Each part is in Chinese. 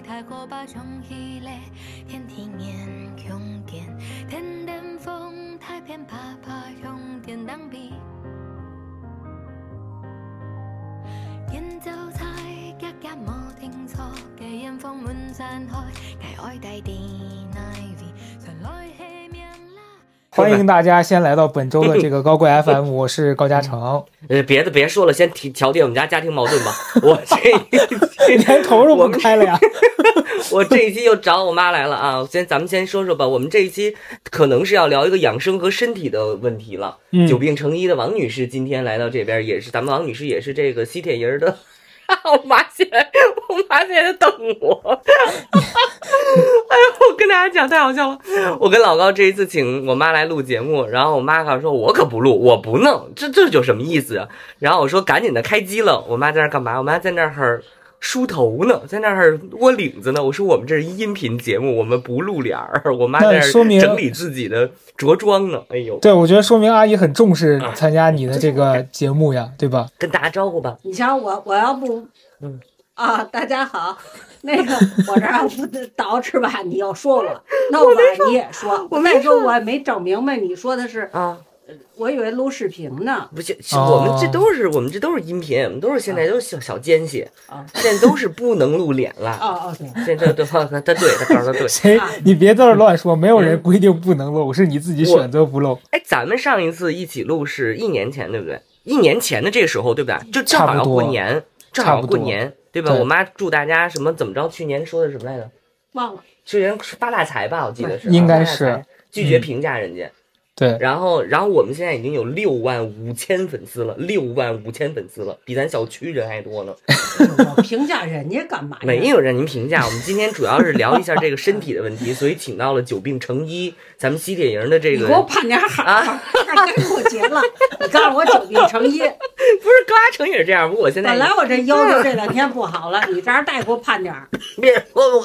太火把熊 thầy cô ba 天风太偏怕 hy lệ, thiên thị ngàn không kiệt, 从来希欢迎大家先来到本周的这个高贵 FM，我是高嘉诚。呃，别的别说了，先提调解我们家家庭矛盾吧。我这 你连头都不开了呀？我这一期又找我妈来了啊！先咱们先说说吧，我们这一期可能是要聊一个养生和身体的问题了。嗯久病成医的王女士今天来到这边，也是咱们王女士也是这个吸铁人儿的。我妈现在，我妈现在在等我。哎呦，我跟大家讲太好笑了。我跟老高这一次请我妈来录节目，然后我妈告诉说，我可不录，我不弄，这这有什么意思？然后我说赶紧的开机了，我妈在那干嘛？我妈在那儿梳头呢，在那儿窝领子呢。我说我们这是音频节目，我们不露脸儿。我妈在那儿说明整理自己的着装呢。哎呦，对，我觉得说明阿姨很重视参加你的这个节目呀，对吧？跟大家招呼吧。你瞧我，我要不，嗯啊，大家好，那个我这儿要不捯饬吧，你要说我，那我吧你也说，我没再说我也没整明白，你说的是，啊，我以为录视频呢，不是，我们这都是我们这都是音频，我们都是现在都是小小奸细，啊 现在都是不能露脸了。哦哦对，现在对他他对他告诉他对。谁啊？你别在这乱说，没有人规定不能露，是你自己选择不露。哎，咱们上一次一起录是一年前，对不对？一年前的这个时候，对不对？就正好要过年，正好要过年，对吧？对我妈祝大家什么怎么着？去年说的什么来着？忘了，去年发大财吧，我记得是，应该是拒绝评价人家。对，然后，然后我们现在已经有六万五千粉丝了，六万五千粉丝了，比咱小区人还多呢。我评价人家干嘛呀？没有让您评价，我们今天主要是聊一下这个身体的问题，所以请到了久病成医，咱们西铁营的这个你给我盼点好，啊该过节了，你告诉我久病成医。不是高嘉诚也是这样，不过我现在本来我这腰就这两天不好了，你这儿大夫盼点儿，别说我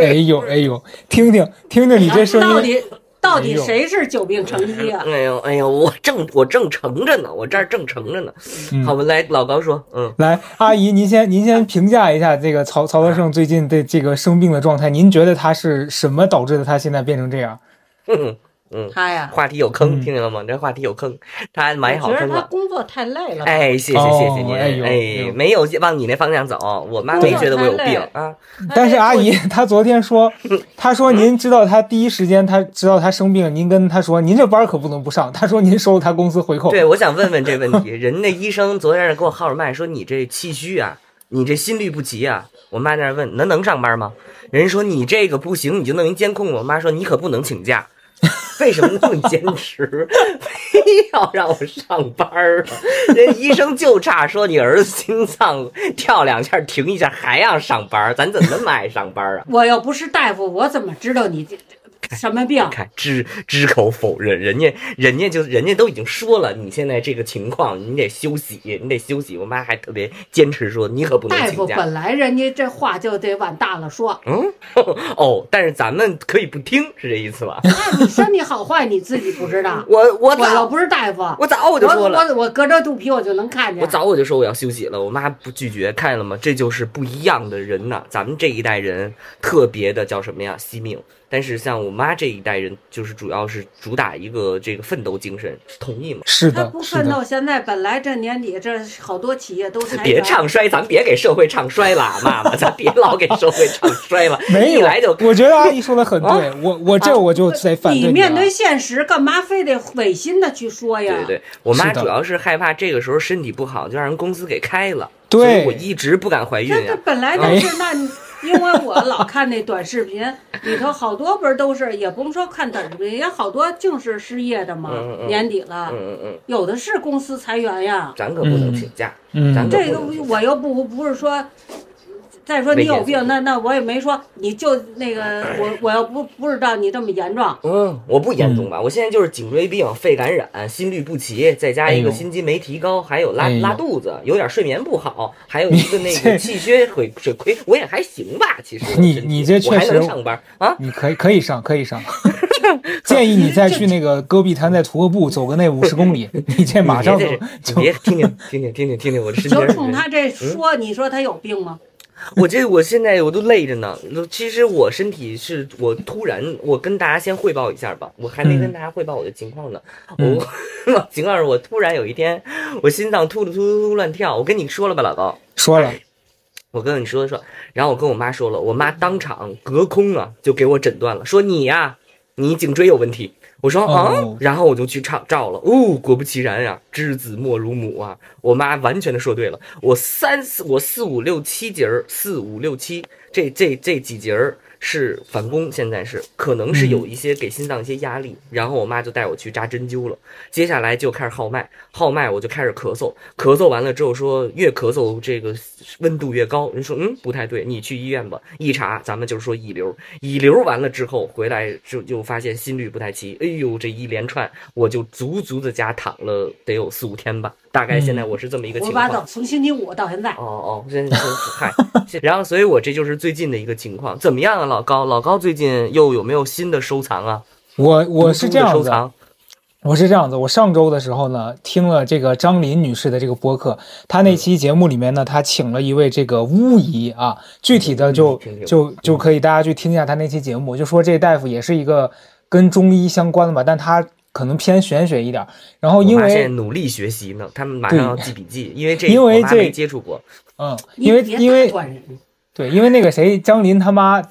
哎呦哎呦，听听听听你这声音，到底到底谁是久病成医啊？哎呦哎呦，我正我正盛着呢，我这儿正盛着呢。嗯好吧，来老高说，嗯，来，阿姨，您先您先评价一下这个曹曹德胜最近的这个生病的状态，您觉得他是什么导致的他现在变成这样？哼 嗯，他呀，话题有坑，嗯听见了吗？这话题有坑，他埋好我觉得他坑了。工作太累了。哎，谢谢哦谢谢您，哎没有往你那方向走，我妈没觉得我有病啊。但是阿姨，她昨天说，她说您知道她第一时间她知道她生病，您跟她说您这班可不能不上，她说您收了她公司回扣。对，我想问问这问题，人那医生昨天是给我号着脉说你这气虚啊，你这心律不齐啊。我妈在那问，那能上班吗？人说你这个不行，你就弄一监控。我妈说你可不能请假。为什么那么坚持，非要让我上班儿啊？人医生就差说你儿子心脏跳两下停一下，还要上班儿，咱怎么那么爱上班儿啊？我又不是大夫，我怎么知道你这什么病？看只只口否认，人家人家就人家都已经说了，你现在这个情况，你得休息，你得休息。我妈还特别坚持说，你可不能大请假。夫本来人家这话就得往大了说，嗯，哦，但是咱们可以不听，是这意思吧？那你身体好坏你自己不知道。我我我又早不是大夫，我早我就说了。我我隔着肚皮我就能看见。我早我就说我要休息了，我妈不拒绝，看见了吗？这就是不一样的人呐。咱们这一代人特别的叫什么呀？惜命。但是像我妈这一代人，就是主要是主打一个这个奋斗精神，同意吗？他是的，不奋斗，。现在本来这年底这好多企业都裁员。别唱衰，咱别给社会唱衰了，妈妈，咱别老给社会唱衰了。没有一来就，我觉得阿姨说的很对，我我这我就在反对你啊面对现实，干嘛非得违心的去说呀？对对，我妈主要是害怕这个时候身体不好，就让人公司给开了。对所以我一直不敢怀孕这这呀。本来就是那你，因为我老看那短视频里头好多不是都是，也不用说看短视频，也好多净是失业的嘛。嗯嗯嗯年底了，嗯嗯嗯，有的是公司裁员呀。咱可不能请假。嗯咱这个我又不不是说，再说你有病，那那我也没说，你就那个我我要不不知道你这么严重，嗯，我不严重吧？我现在就是颈椎病、肺感染、心律不齐，再加一个心肌酶提高，还有拉拉肚子，有点睡眠不好，还有一个那个气血水水亏，我也还行吧，其实。你你这确实还能上班啊？你可以可以上可以上。建议你再去那个戈壁滩再徒个步，走个那五十公里，你这马上就别听听听听听听听我的身边。就冲他这说，你说他有病吗？我这我现在我都累着呢。其实我身体是我突然，我跟大家先汇报一下吧，我还没跟大家汇报我的情况呢。嗯我情况是我突然有一天，我心脏突突突突突乱跳。我跟你说了吧，老高，说了，我跟你说说，然后我跟我妈说了，我妈当场隔空啊就给我诊断了，说你呀、你颈椎有问题。我说啊，哦然后我就去照照了，哦，果不其然呀、知子莫如母啊！我妈完全的说对了，我三四我四五六七节儿，四五六七这这这几节儿是反弓，现在是可能是有一些给心脏一些压力，然后我妈就带我去扎针灸了，接下来就开始号脉，号脉我就开始咳嗽，咳嗽完了之后说越咳嗽这个温度越高，人说嗯不太对，你去医院吧，一查咱们就是说乙流，乙流完了之后回来就就发现心率不太齐，哎呦这一连串我就足足的家躺了得有四五天吧，大概现在我是这么一个情况。我把到从星期五到现在。哦，哦，真是嗨，然后所以我这就是最近的一个情况，怎么样啊，老高？老高最近又有没有新的收藏啊？我我是这样子，的收藏，我是这样子，我上周的时候呢，听了这个张琳女士的这个播客，她那期节目里面呢，她请了一位这个巫医啊，具体的就就就可以大家去听一下她那期节目，就说这大夫也是一个跟中医相关的吧，但他可能偏玄学一点儿。然后因为努力学习呢，他们马上要记笔记，因为这因为这我妈没接触过。嗯，因为因为对，因为那个谁，张林他妈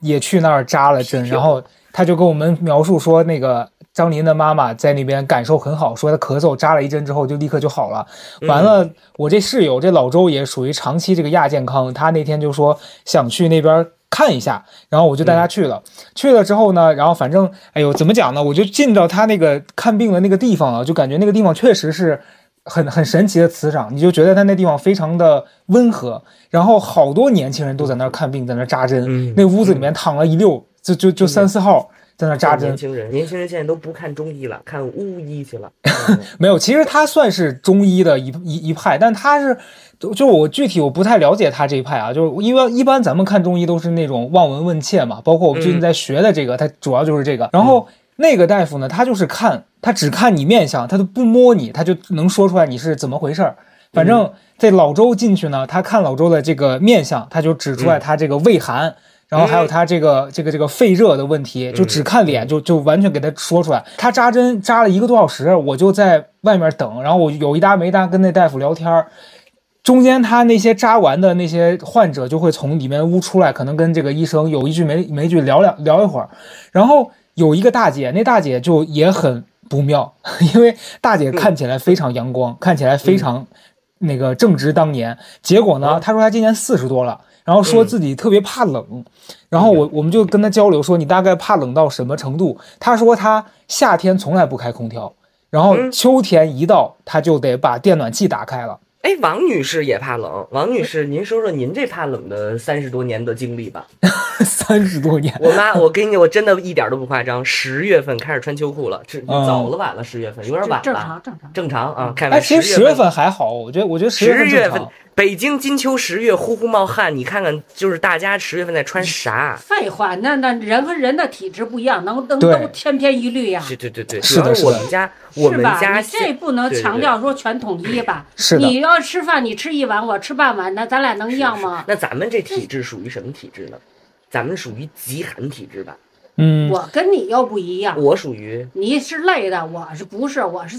也去那儿扎了针，然后他就跟我们描述说，那个张琳的妈妈在那边感受很好，说她咳嗽扎了一针之后就立刻就好了。完了，我这室友这老周也属于长期这个亚健康，他那天就说想去那边。看一下，然后我就带他去了。去了之后呢，然后反正，哎呦，怎么讲呢？我就进到他那个看病的那个地方啊，就感觉那个地方确实是很很神奇的磁场，你就觉得他那地方非常的温和。然后好多年轻人都在那儿看病，在那儿扎针。嗯那屋子里面躺了一溜，就就就三四号在那扎针年。轻人，年轻人现在都不看中医了，看巫医去了。嗯 没有，其实他算是中医的一一一派，但他是就就我具体我不太了解他这一派啊，就是因为一般咱们看中医都是那种望闻问切嘛，包括我们最近在学的这个，他主要就是这个。然后那个大夫呢，他就是看，他只看你面相，他都不摸你，他就能说出来你是怎么回事儿。反正这老周进去呢，他看老周的这个面相，他就指出来他这个胃寒。然后还有他这个这个这个肺热的问题，就只看脸就就完全给他说出来。他扎针扎了一个多小时，我就在外面等，然后我有一搭没搭跟那大夫聊天儿。中间他那些扎完的那些患者就会从里面屋出来，可能跟这个医生有一句没没一句聊聊聊一会儿。然后有一个大姐，那大姐就也很不妙，因为大姐看起来非常阳光，看起来非常那个正值当年。结果呢，她说她今年四十多了，然后说自己特别怕冷。然后我我们就跟他交流说，你大概怕冷到什么程度？他说他夏天从来不开空调，然后秋天一到，他就得把电暖气打开了。哎，王女士也怕冷。王女士，您说说您这怕冷的三十多年的经历吧。三十多年，我妈，我给你，我真的一点都不夸张，十月份开始穿秋裤了，这嗯早了晚了，十月份有点晚了正了。常正常。正常啊，开哎，玩其实十月份还好，我觉得，我觉得十十月份北京金秋十月，呼呼冒汗。你看看，就是大家十月份在穿啥？废话，那那人和人的体质不一样，能能都千篇一律呀，对对对对，是主要的是我们家，我们？家这不能强调说全统一吧？是的你要吃饭，你吃一碗，我吃半碗，那咱俩能一样吗？那咱们这体质属于什么体质呢？咱们属于极寒体质吧？嗯，我跟你又不一样，我属于你是累的，我是不是？我是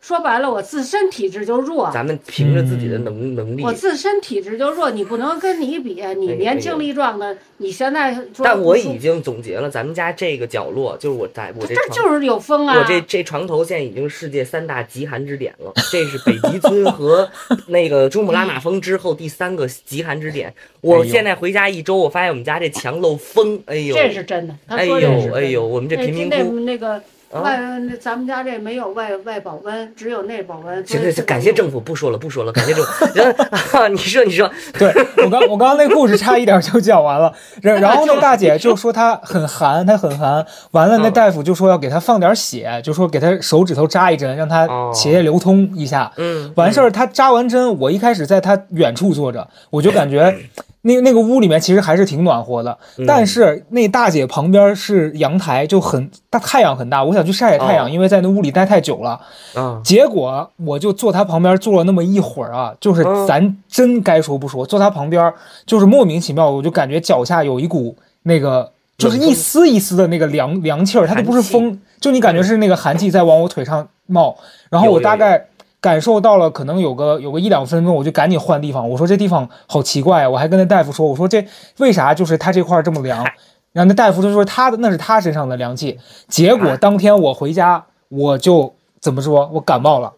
说白了，我自身体质就弱，咱们凭着自己的嗯能能力我，自身体质就弱，你不能跟你比，你哎年轻力壮的，你现在但我已经总结了，咱们家这个角落，就是我在我这床这就是有风啊！我这这床头现在已经世界三大极寒之点了，这是北极村和那个 珠穆朗玛峰之后第三个极寒之点。我现在回家一周，我发现我们家这墙漏风，哎呦，这是真的，他哎呦哎呦，我们这贫民那窟，那个啊外，那咱们家这没有外外保温，只有内保温。行行行，感谢政府，不说了不说了，感谢政府。行啊，你说你说，对我刚我刚刚那故事差一点就讲完了，然 然后那大姐就说她很寒，她很寒，完了那嗯大夫就说要给她放点血，就说给她手指头扎一针，让她哦血液流通一下。嗯，完事儿，她扎完针，我一开始在她远处坐着，我就感觉那那个屋里面其实还是挺暖和的，嗯。但是那大姐旁边是阳台，就很大太阳很大，我想去晒晒太阳，哦。因为在那屋里待太久了。啊，结果我就坐她旁边坐了那么一会儿啊，就是嗯。咱真该说不说，坐她旁边就是莫名其妙，我就感觉脚下有一股那个。就是一丝一丝的那个凉凉气儿，它都不是风，就你感觉是那个寒气在往我腿上冒，然后我大概感受到了，可能有个有个一两分钟，我就赶紧换地方。我说这地方好奇怪啊，我还跟那大夫说，我说这为啥就是他这块这么凉？然后那大夫就说他的那是他身上的凉气。结果啊当天我回家，我就怎么说，我感冒了。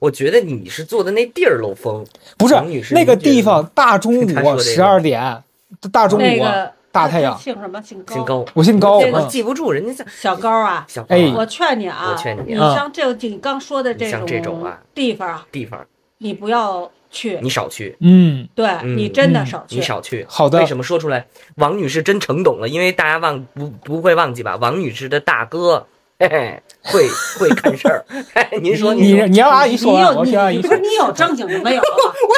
我觉得你是坐的那地儿漏风，不是那个地方，大中午十二点，大中午啊那个大太阳姓什么？姓高。姓高，我姓高，我记不住人家叫小高啊，小高我劝你啊，我劝你你啊像这个你刚说的这像这种啊地方啊，地方，你不要去，你少去。嗯，对嗯你真的嗯少去。你少去，好的为什么说出来？王女士真成懂了，因为大家忘不不会忘记吧？王女士的大哥，嘿嘿，会会看事儿。嘿嘿您说，你说你让阿姨说完，你有我听阿姨说你不是。你有正经的没有啊？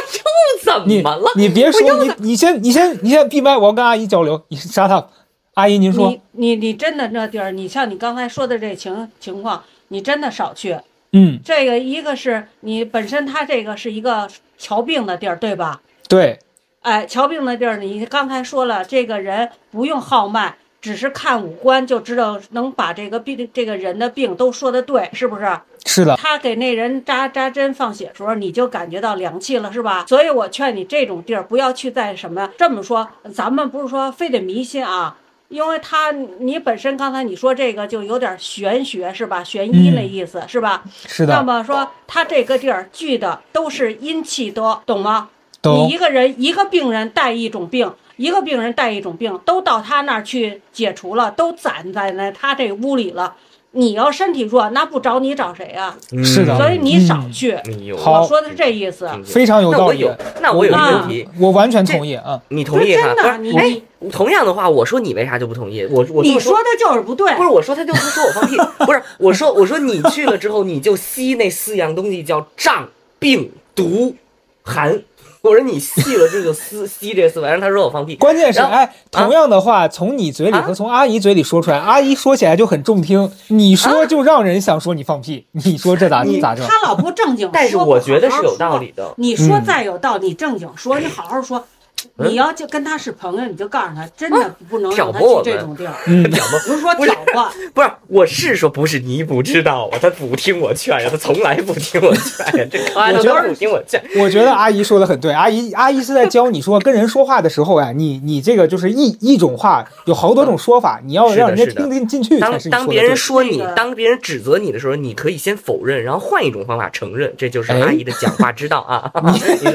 怎么了？你别说，你你先你先你先闭麦，我要跟阿姨交流。你沙汤，阿姨您说你，你你真的那地儿，你像你刚才说的这情情况，你真的少去。嗯，这个一个是你本身他这个是一个瞧病的地儿，对吧？对，哎，瞧病的地儿，你刚才说了，这个人不用号脉，只是看五官就知道能把这个病这个人的病都说的对，是不是？是的，他给那人扎扎针放血时候，你就感觉到凉气了，是吧？所以我劝你这种地儿不要去在什么这么说，咱们不是说非得迷信啊，因为他你本身刚才你说这个就有点玄学是吧？玄医那意思、是吧？那是的，么说他这个地儿聚的都是阴气多，懂吗？懂你一个人一个病人带一种病，一个病人带一种病，都到他那儿去解除了，都攒在那他这屋里了。你要身体弱，那不找你找谁啊？是的所以你少嗯去。我说的是这意思。非常有道理。那我有，那我有一个问题，我完全同意啊。你同意哈？真的不是，你哎，同样的话，我说你为啥就不同意？我我你说的就是不对不。是我说他就不说我放屁，不是我说我说你去了之后你就吸那四样东西叫胀、病、毒、寒。我说你细了这个丝吸 这四玩意儿，他说我放屁。关键是，哎，同样的话从你嘴里啊和从阿姨嘴里说出来，阿姨说起来就很中听，你说就让人想说你放屁，你说这咋你咋整？他老不正经说，但是我觉得是有道理的。你说嗯再有道理，正经说，你好好说。嗯你要就跟他是朋友，你就告诉他，真的不能让他挑拨去这种地儿。嗯，挑拨不是说挑拨，不是，我是说不是你不知道啊，他不听我劝呀，他从来不听我劝呀，这开我觉得不听我劝。我觉得阿姨说的很对，阿姨阿姨是在教你说跟人说话的时候呀，你你这个就是一一种话有好多种说法，你要让人家听得进去才当是你当别人说你那，个当别人指责你的时候，你可以先否认，然后换一种方法承认，这就是哎阿姨的讲话之道啊。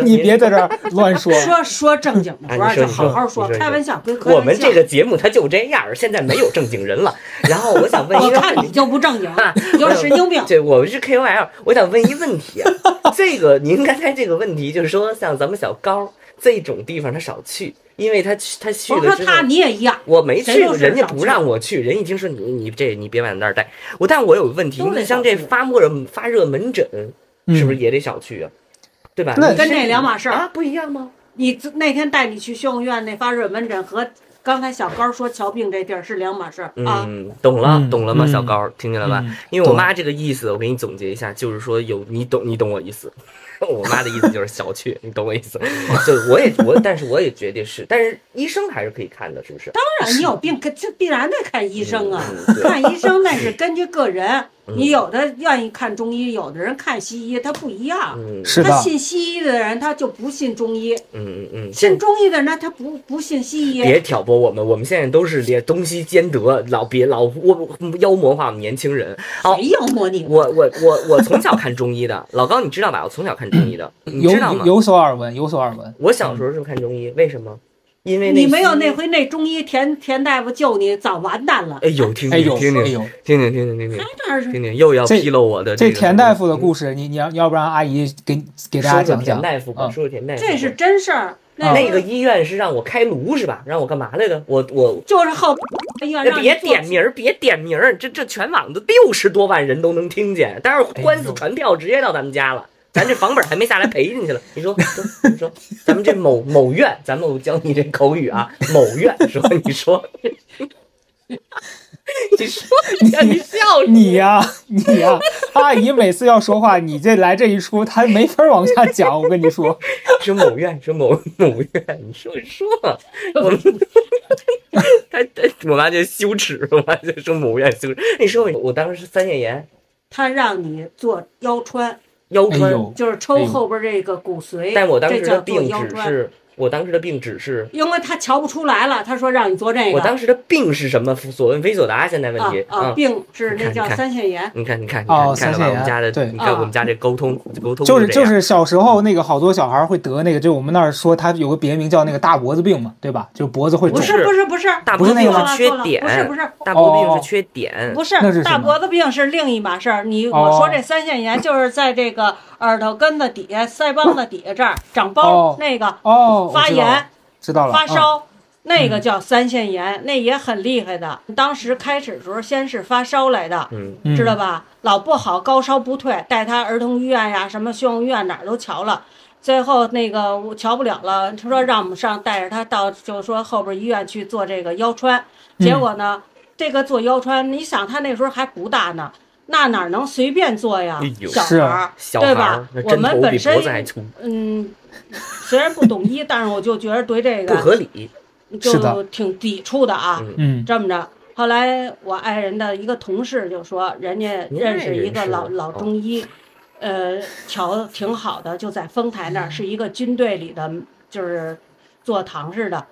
你 别在这儿乱说。说说正经的，说就哎你说你说好好说，说开玩笑别开玩笑。我们这个节目它就这样，现在没有正经人了。然后我想问 一我个问题，看你就不正经啊，你就是神经病。对，我们是 KOL，我想问一问题啊，这个您刚才这个问题就是说，像咱们小高这种地方他少去，因为他去他去了之后我说他，你也一样，我没去人家不让我去，人一听说你你这你别往那儿待，我但我有个问题，你像这发热发热门诊嗯是不是也得少去啊？对吧？那你跟这两码事儿啊，不一样吗？你那天带你去修养院那发热门诊和刚才小高说瞧病这地儿是两码事儿啊。嗯，懂了，嗯懂了吗，嗯小高，听见了吧？嗯因为我妈这个意思，我给你总结一下，就是说有你懂，你懂我意思。我妈的意思就是小去，你懂我意思？就我也我，但是我也觉得是，但是医生还是可以看的，是不是？当然，你有病，可这必然得看医生啊。嗯看医生那是根据个人，嗯你有的愿意看中医，有的人看西医，他不一样。嗯是的他信西医的人，他就不信中医；嗯嗯嗯，信中医的人，他不不信西医。别挑拨我们，我们现在都是连东西兼得，老别老我妖魔化我们年轻人。好，谁妖魔你？我我我我从小看中医的，老高你知道吧？我从小看中医的，你有知道吗？有所耳闻，有所耳闻。我小时候是看中医，为什么？因为你没有那回那中医田田大夫救你，早完蛋了。哎呦，听听听听听听听听听听听听，又要这披露我的这个田大夫的故事，你你要要不然阿姨给给大家讲讲。田大夫说说田大夫。这是真事儿。啊那个医院是让我开颅是吧？让我干嘛来着？我我就是好医院别点名儿，别点名儿，这这全网的六十多万人都能听见，待会儿官司传票直接到咱们家了。咱这房本还没下来赔进去了。你说，说你说，咱们这某某院，咱们我教你这口语啊，某院说，你说，你说 呀，你笑你呀、你呀、阿姨每次要说话，你这来这一出，她没法往下讲。我跟你说，是某院，是某某院，你说你说，我们他他我妈就羞耻，我妈就说某院羞耻。你说我我当时是三线炎，他让你做腰穿，腰穿，就是抽后边这个骨髓，但我当时这叫做的病腰穿。只是，我当时的病只是。因为他瞧不出来了，他说让你做这个。我当时的病是什么？所问非所答。现在问题啊啊，病是那叫你看你看三线炎。你看，你看，你哦看，你看了我们家的，炎对你看啊我们家这沟通沟通就是就是小时候那个好多小孩会得那个，就我们那儿说他有个别名叫那个大脖子病嘛，对吧？就脖子会肿。不是不是不是，大脖子病是缺点，不是不是大脖子病哦是缺点，不是那是大脖子病是另一码事儿。你哦我说这腮腺炎就是在这个耳朵根子底下、腮帮子底下这儿长包哦，那个哦，我发炎、知道了，嗯发烧。那个叫三腺炎，那也很厉害的。当时开始的时候，先是发烧来的，知道吧？老不好，高烧不退，带他儿童医院呀，什么宣武医院哪儿都瞧了，最后那个我瞧不了了，他说让我们上带着他到，就是说后边医院去做这个腰穿。结果呢，这个做腰穿，你想他那时候还不大呢，那哪能随便做呀哎？小是啊孩儿，小孩对吧？我们本身嗯，虽然不懂医，但是我就觉得对这不个合理。就挺抵触的啊。嗯嗯这么着，后来我爱人的一个同事就说，人家认识一个老老中医，呃，瞧挺好的，就在丰台那儿，是一个军队里的，就是做堂似的，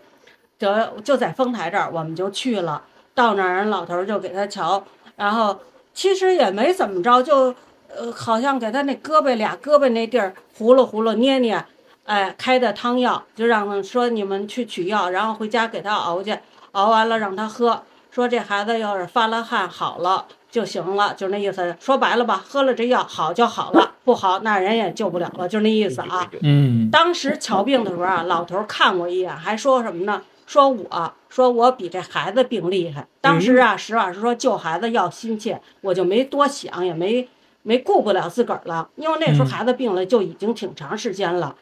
得就在丰台这儿，我们就去了。到那儿，人老头儿就给他瞧，然后其实也没怎么着，就呃，好像给他那胳膊俩胳膊那地儿糊噜糊弄捏捏，哎，开的汤药，就让他说你们去取药，然后回家给他熬去，熬完了让他喝。说这孩子要是发了汗好了就行了，就那意思。说白了吧，喝了这药好就好了，不好那人也救不了了，就那意思啊。嗯当时瞧病的时候啊，老头看我一眼，还说什么呢？说我说我比这孩子病厉害。当时啊，实话实说，救孩子要心切，我就没多想，也没没顾不了自个儿了，因为那时候嗯孩子病了就已经挺长时间了。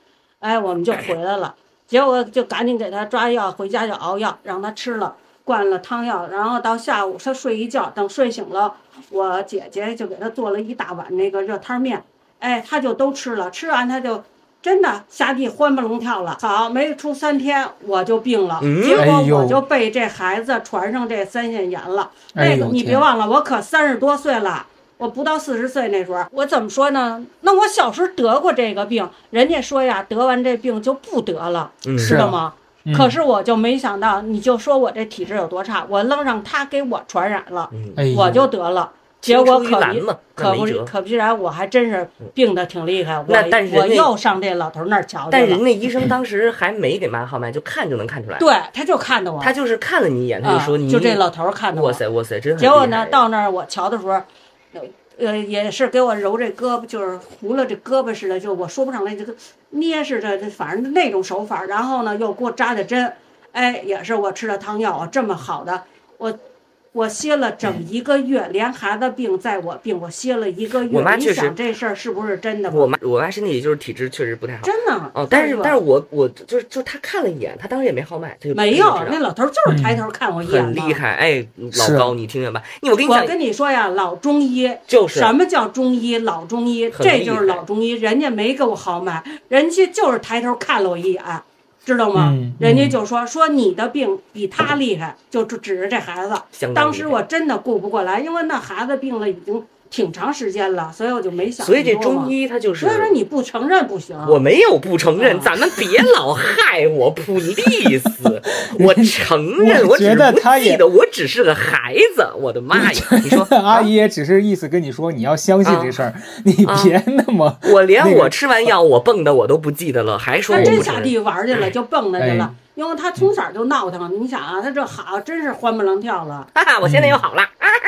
哎，我们就回来了，结果就赶紧给他抓药，回家就熬药，让他吃了，灌了汤药，然后到下午他睡一觉，等睡醒了，我姐姐就给他做了一大碗那个热汤面，哎，他就都吃了，吃完他就真的下地欢蹦龙跳了。好，没出三天我就病了，嗯结果我就被这孩子传上这三线炎了。那个你别忘了，我可三十多岁了。我不到四十岁那时候，我怎么说呢？那我小时候得过这个病，人家说呀，得完这病就不得了，嗯是啊知道吗？嗯可是我就没想到，你就说我这体质有多差，我愣让他给我传染了，我就得了。结果可可不可不然，我还真是病的挺厉害。我那但是我又上这老头那儿瞧去但人了。那医生当时还没给妈号脉，就看就能看出来。对，他就看的我，他就是看了你一眼，他就说啊你就这老头看的我哇。塞哇塞，真很结果呢，到那儿我瞧的时候，呃，也是给我揉这胳膊，就是糊了这胳膊似的，就我说不上来，这个捏似的，反正那种手法。然后呢，又给我扎的针，哎，也是我吃的汤药啊，这么好的，我我歇了整一个月，连孩子病在我病，我歇了一个月。你我妈确实想这事儿是不是真的？我妈我妈身体就是体质确实不太好。真的哦，但是但是我我就是就是他看了一眼，他当时也没号脉，他就没有那老头就是抬头看我一眼嘛很厉。害。哎，老高，你听见吧？你我跟你讲，我跟你说呀，老中医就是什么叫中医？老中医，这就是老中医。人家没给我号脉，人家就是抬头看了我一眼，知道吗？嗯人家就说说你的病比他厉害，就指指着这孩子。当当时我真的顾不过来，因为那孩子病了已经挺长时间了，所以我就没想所以这那么多嘛中。医他就是所以说你不承认不行。我没有不承认，啊咱们别老害我，please。我承认，我觉是不得他也记得，我只是个孩子。我的妈呀！你说 阿姨也只是意思跟你说，你要相信这事儿，你啊别那么。我连我吃完药我蹦的我都不记得了，还说他真下。地玩去了，就蹦跶去了哎。因为他从小就闹腾，你想啊，他这好真是欢蹦乱跳了。哈哈，我现在又好了。啊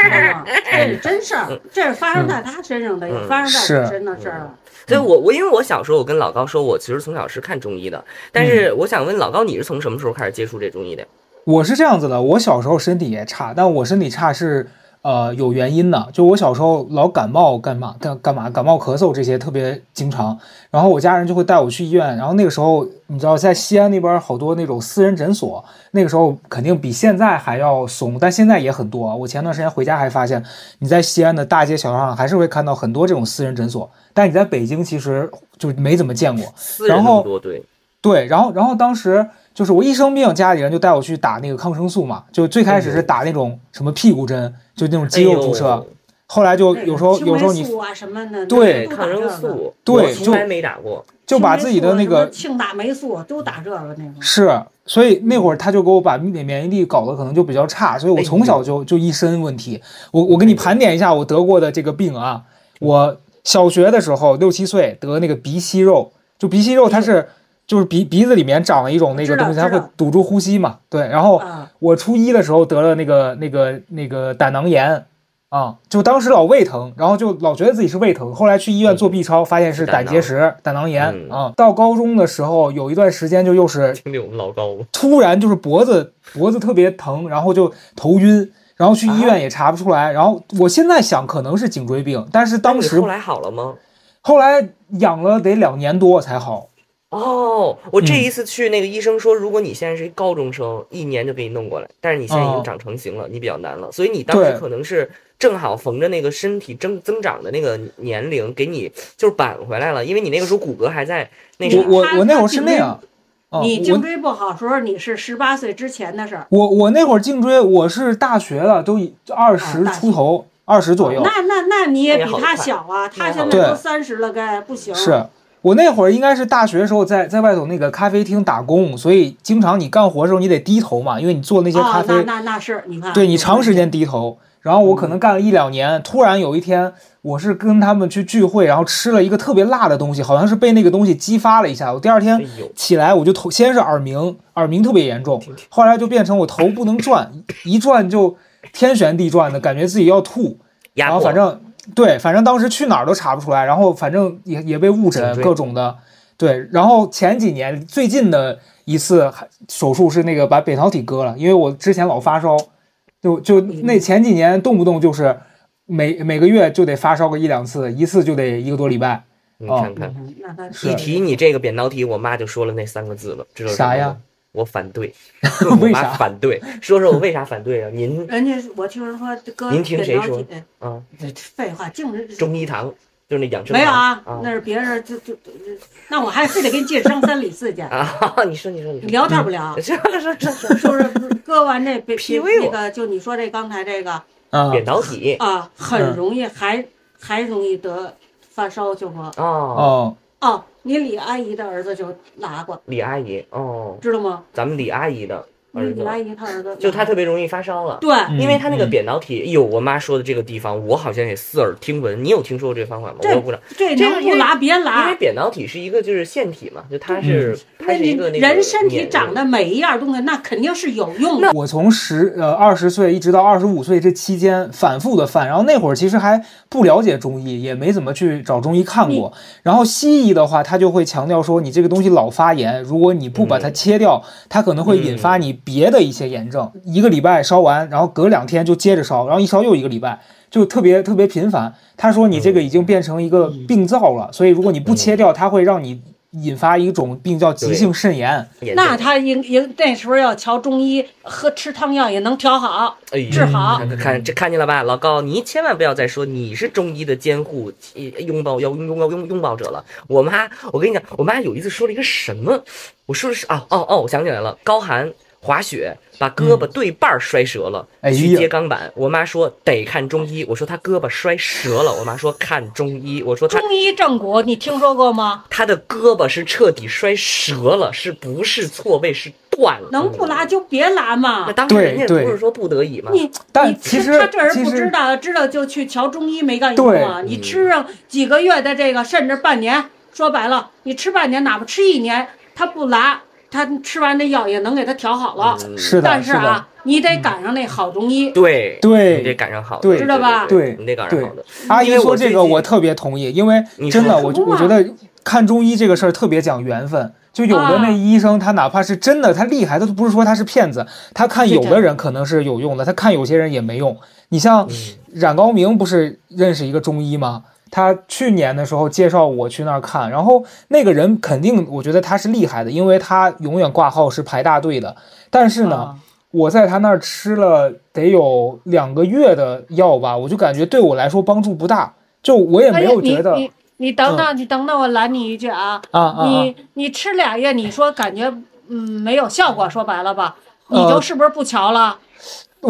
这是真事儿，这是发生在他身上的，也发生在我身上的事儿了。所以我我因为我小时候我跟老高说，我其实从小是看中医的，但是嗯我想问老高，你是从什么时候开始接触这中医的？我是这样子的，我小时候身体也差，但我身体差是，呃有原因的。就我小时候老感冒，干嘛干干嘛，感冒咳嗽这些特别经常，然后我家人就会带我去医院。然后那个时候你知道，在西安那边好多那种私人诊所，那个时候肯定比现在还要松，但现在也很多。我前段时间回家还发现，你在西安的大街小巷上还是会看到很多这种私人诊所，但你在北京其实就没怎么见过。然后多，对，对，然后然后当时就是我一生病，家里人就带我去打那个抗生素嘛，就最开始是打那种什么屁股针，就那种肌肉注射，哎后来就有时候有时候你霉素啊什么的，对抗生素，对就从来没打过。就把自己的那个庆大霉素都打这个那个。是，所以那会儿他就给我把免免疫力搞得可能就比较差，所以我从小就就一身问题。我我给你盘点一下我得过的这个病啊，我小学的时候六七岁得那个鼻息肉，就鼻息肉它是就是鼻鼻子里面长了一种那个东西，它会堵住呼吸嘛，对，然后。啊，我初一的时候得了那个那个那个胆囊炎啊，就当时老胃疼，然后就老觉得自己是胃疼，后来去医院做 B 超，发现是胆结石、胆囊炎嗯啊。到高中的时候有一段时间就又是听听我们老高吗？突然就是脖子脖子特别疼，然后就头晕，然后去医院也查不出来，然后我现在想可能是颈椎病，但是当时后来好了吗？后来养了得两年多才好。哦，我这嗯一次去那个医生说，如果你现在是一高中生，一年就给你弄过来，但是你现在已经哦长成型了，你比较难了，所以你当时可能是正好逢着那个身体增增长的那个年龄，给你就是扳回来了，因为你那个时候骨骼还在那啥我。我我那会儿是那样，你颈椎不好时候，你是十八岁之前的事儿。我我那会儿颈椎我是大学了，都已二十出头，二十左右。那那那你也比他小啊，他现在都三十了，该不行。是我那会儿应该是大学的时候在在外头那个咖啡厅打工，所以经常你干活的时候你得低头嘛，因为你做那些咖啊，啡，那那那是你看，对你长时间低头。然后我可能干了一两年，突然有一天我是跟他们去聚会，然后吃了一个特别辣的东西，好像是被那个东西激发了一下。我第二哎天，起来我就头先是耳鸣，耳鸣特别严重，后来就变成我头不能转，一转就天旋地转的，感觉自己要吐。然后反正对，反正当时去哪儿都查不出来，然后反正也也被误诊各种的，对。然后前几年最近的一次手术是那个把扁桃体割了，因为我之前老发烧，就就那前几年动不动就是每每个月就得发烧个一两次，一次就得一个多礼拜。哦你看看，嗯那他是一提你这个扁桃体，我妈就说了那三个字了，知道啥呀吗？我反对，我妈为啥反对？说说我为啥反对啊？您人家我听人说割您听谁说扁桃体，啊，废话，净是中医堂就是那养生没有啊，那是别人就就就，那我还非得给你介绍三里四去，啊，你说你说你，聊天不聊？说说说说是不是割完这别别那个，就你说这刚才这个啊，扁桃体啊，嗯很容易还还容易得发烧，就说哦，哦，哦，你李阿姨的儿子就拉过，李阿姨哦，知道吗？咱们李阿姨的儿子李阿，姨她儿子就他特别容易发烧了。对，嗯因为他那个嗯扁桃体，哎呦，我妈说的这个地方，我好像也似耳听闻。你有听说过这个方法吗？这我不知道，这这个不拉别拉因为。扁桃体是一个就是腺体嘛，就它是它是一个那个人身体长的每一样东西，那肯定是有用的。我从十呃二十岁一直到二十五岁这期间反复的犯，然后那会儿其实还不了解中医，也没怎么去找中医看过。然后西医的话，他就会强调说，你这个东西老发炎，如果你不把它切掉，它可能会引发你别的一些炎症。一个礼拜烧完，然后隔两天就接着烧，然后一烧又一个礼拜，就特别特别频繁。他说你这个已经变成一个病灶了，所以如果你不切掉，它会让你引发一种病叫急性肾炎。那他应应那时候要瞧中医，喝吃汤药也能调好。哎治好看这看见了吧，老高，你千万不要再说你是中医的监护呃拥抱要拥抱拥拥抱者了。我妈，我跟你讲，我妈有一次说了一个什么，我说的是啊哦哦，我想起来了，高寒滑雪把胳膊对半摔折了，去接钢板。我妈说得看中医，我说他胳膊摔折了，我妈说看中医，我说中医正骨，你听说过吗？他的胳膊是彻底摔折了，是不是错位是断了？能不拉就别拉嘛那。当时人家不是说不得已吗？你但你其实他这人不知道，知道就去瞧中医没干用啊！你吃上几个月的这个，甚至半年，说白了，你吃半年，哪怕吃一年，他不拉，他吃完那药也能给他调好了。嗯是的，但是啊，你得赶上那好中医。对对你得赶上好的，对知道吧对你得赶上对好的。阿姨说这个，我特别同意，因为真的，我就我觉得看中医这个事儿特别讲缘分。就有的那啊医生，他哪怕是真的，他厉害，他都不是说他是骗子，他看有的人可能是有用的，他看有些人也没用。你像嗯冉高明不是认识一个中医吗？他去年的时候介绍我去那儿看，然后那个人肯定我觉得他是厉害的，因为他永远挂号是排大队的。但是呢，啊我在他那儿吃了得有两个月的药吧，我就感觉对我来说帮助不大，就我也没有觉得你你你等等，你等等，我拦你一句啊！啊你你吃俩月，你说感觉嗯没有效果，说白了吧，你呃就是不是不瞧了？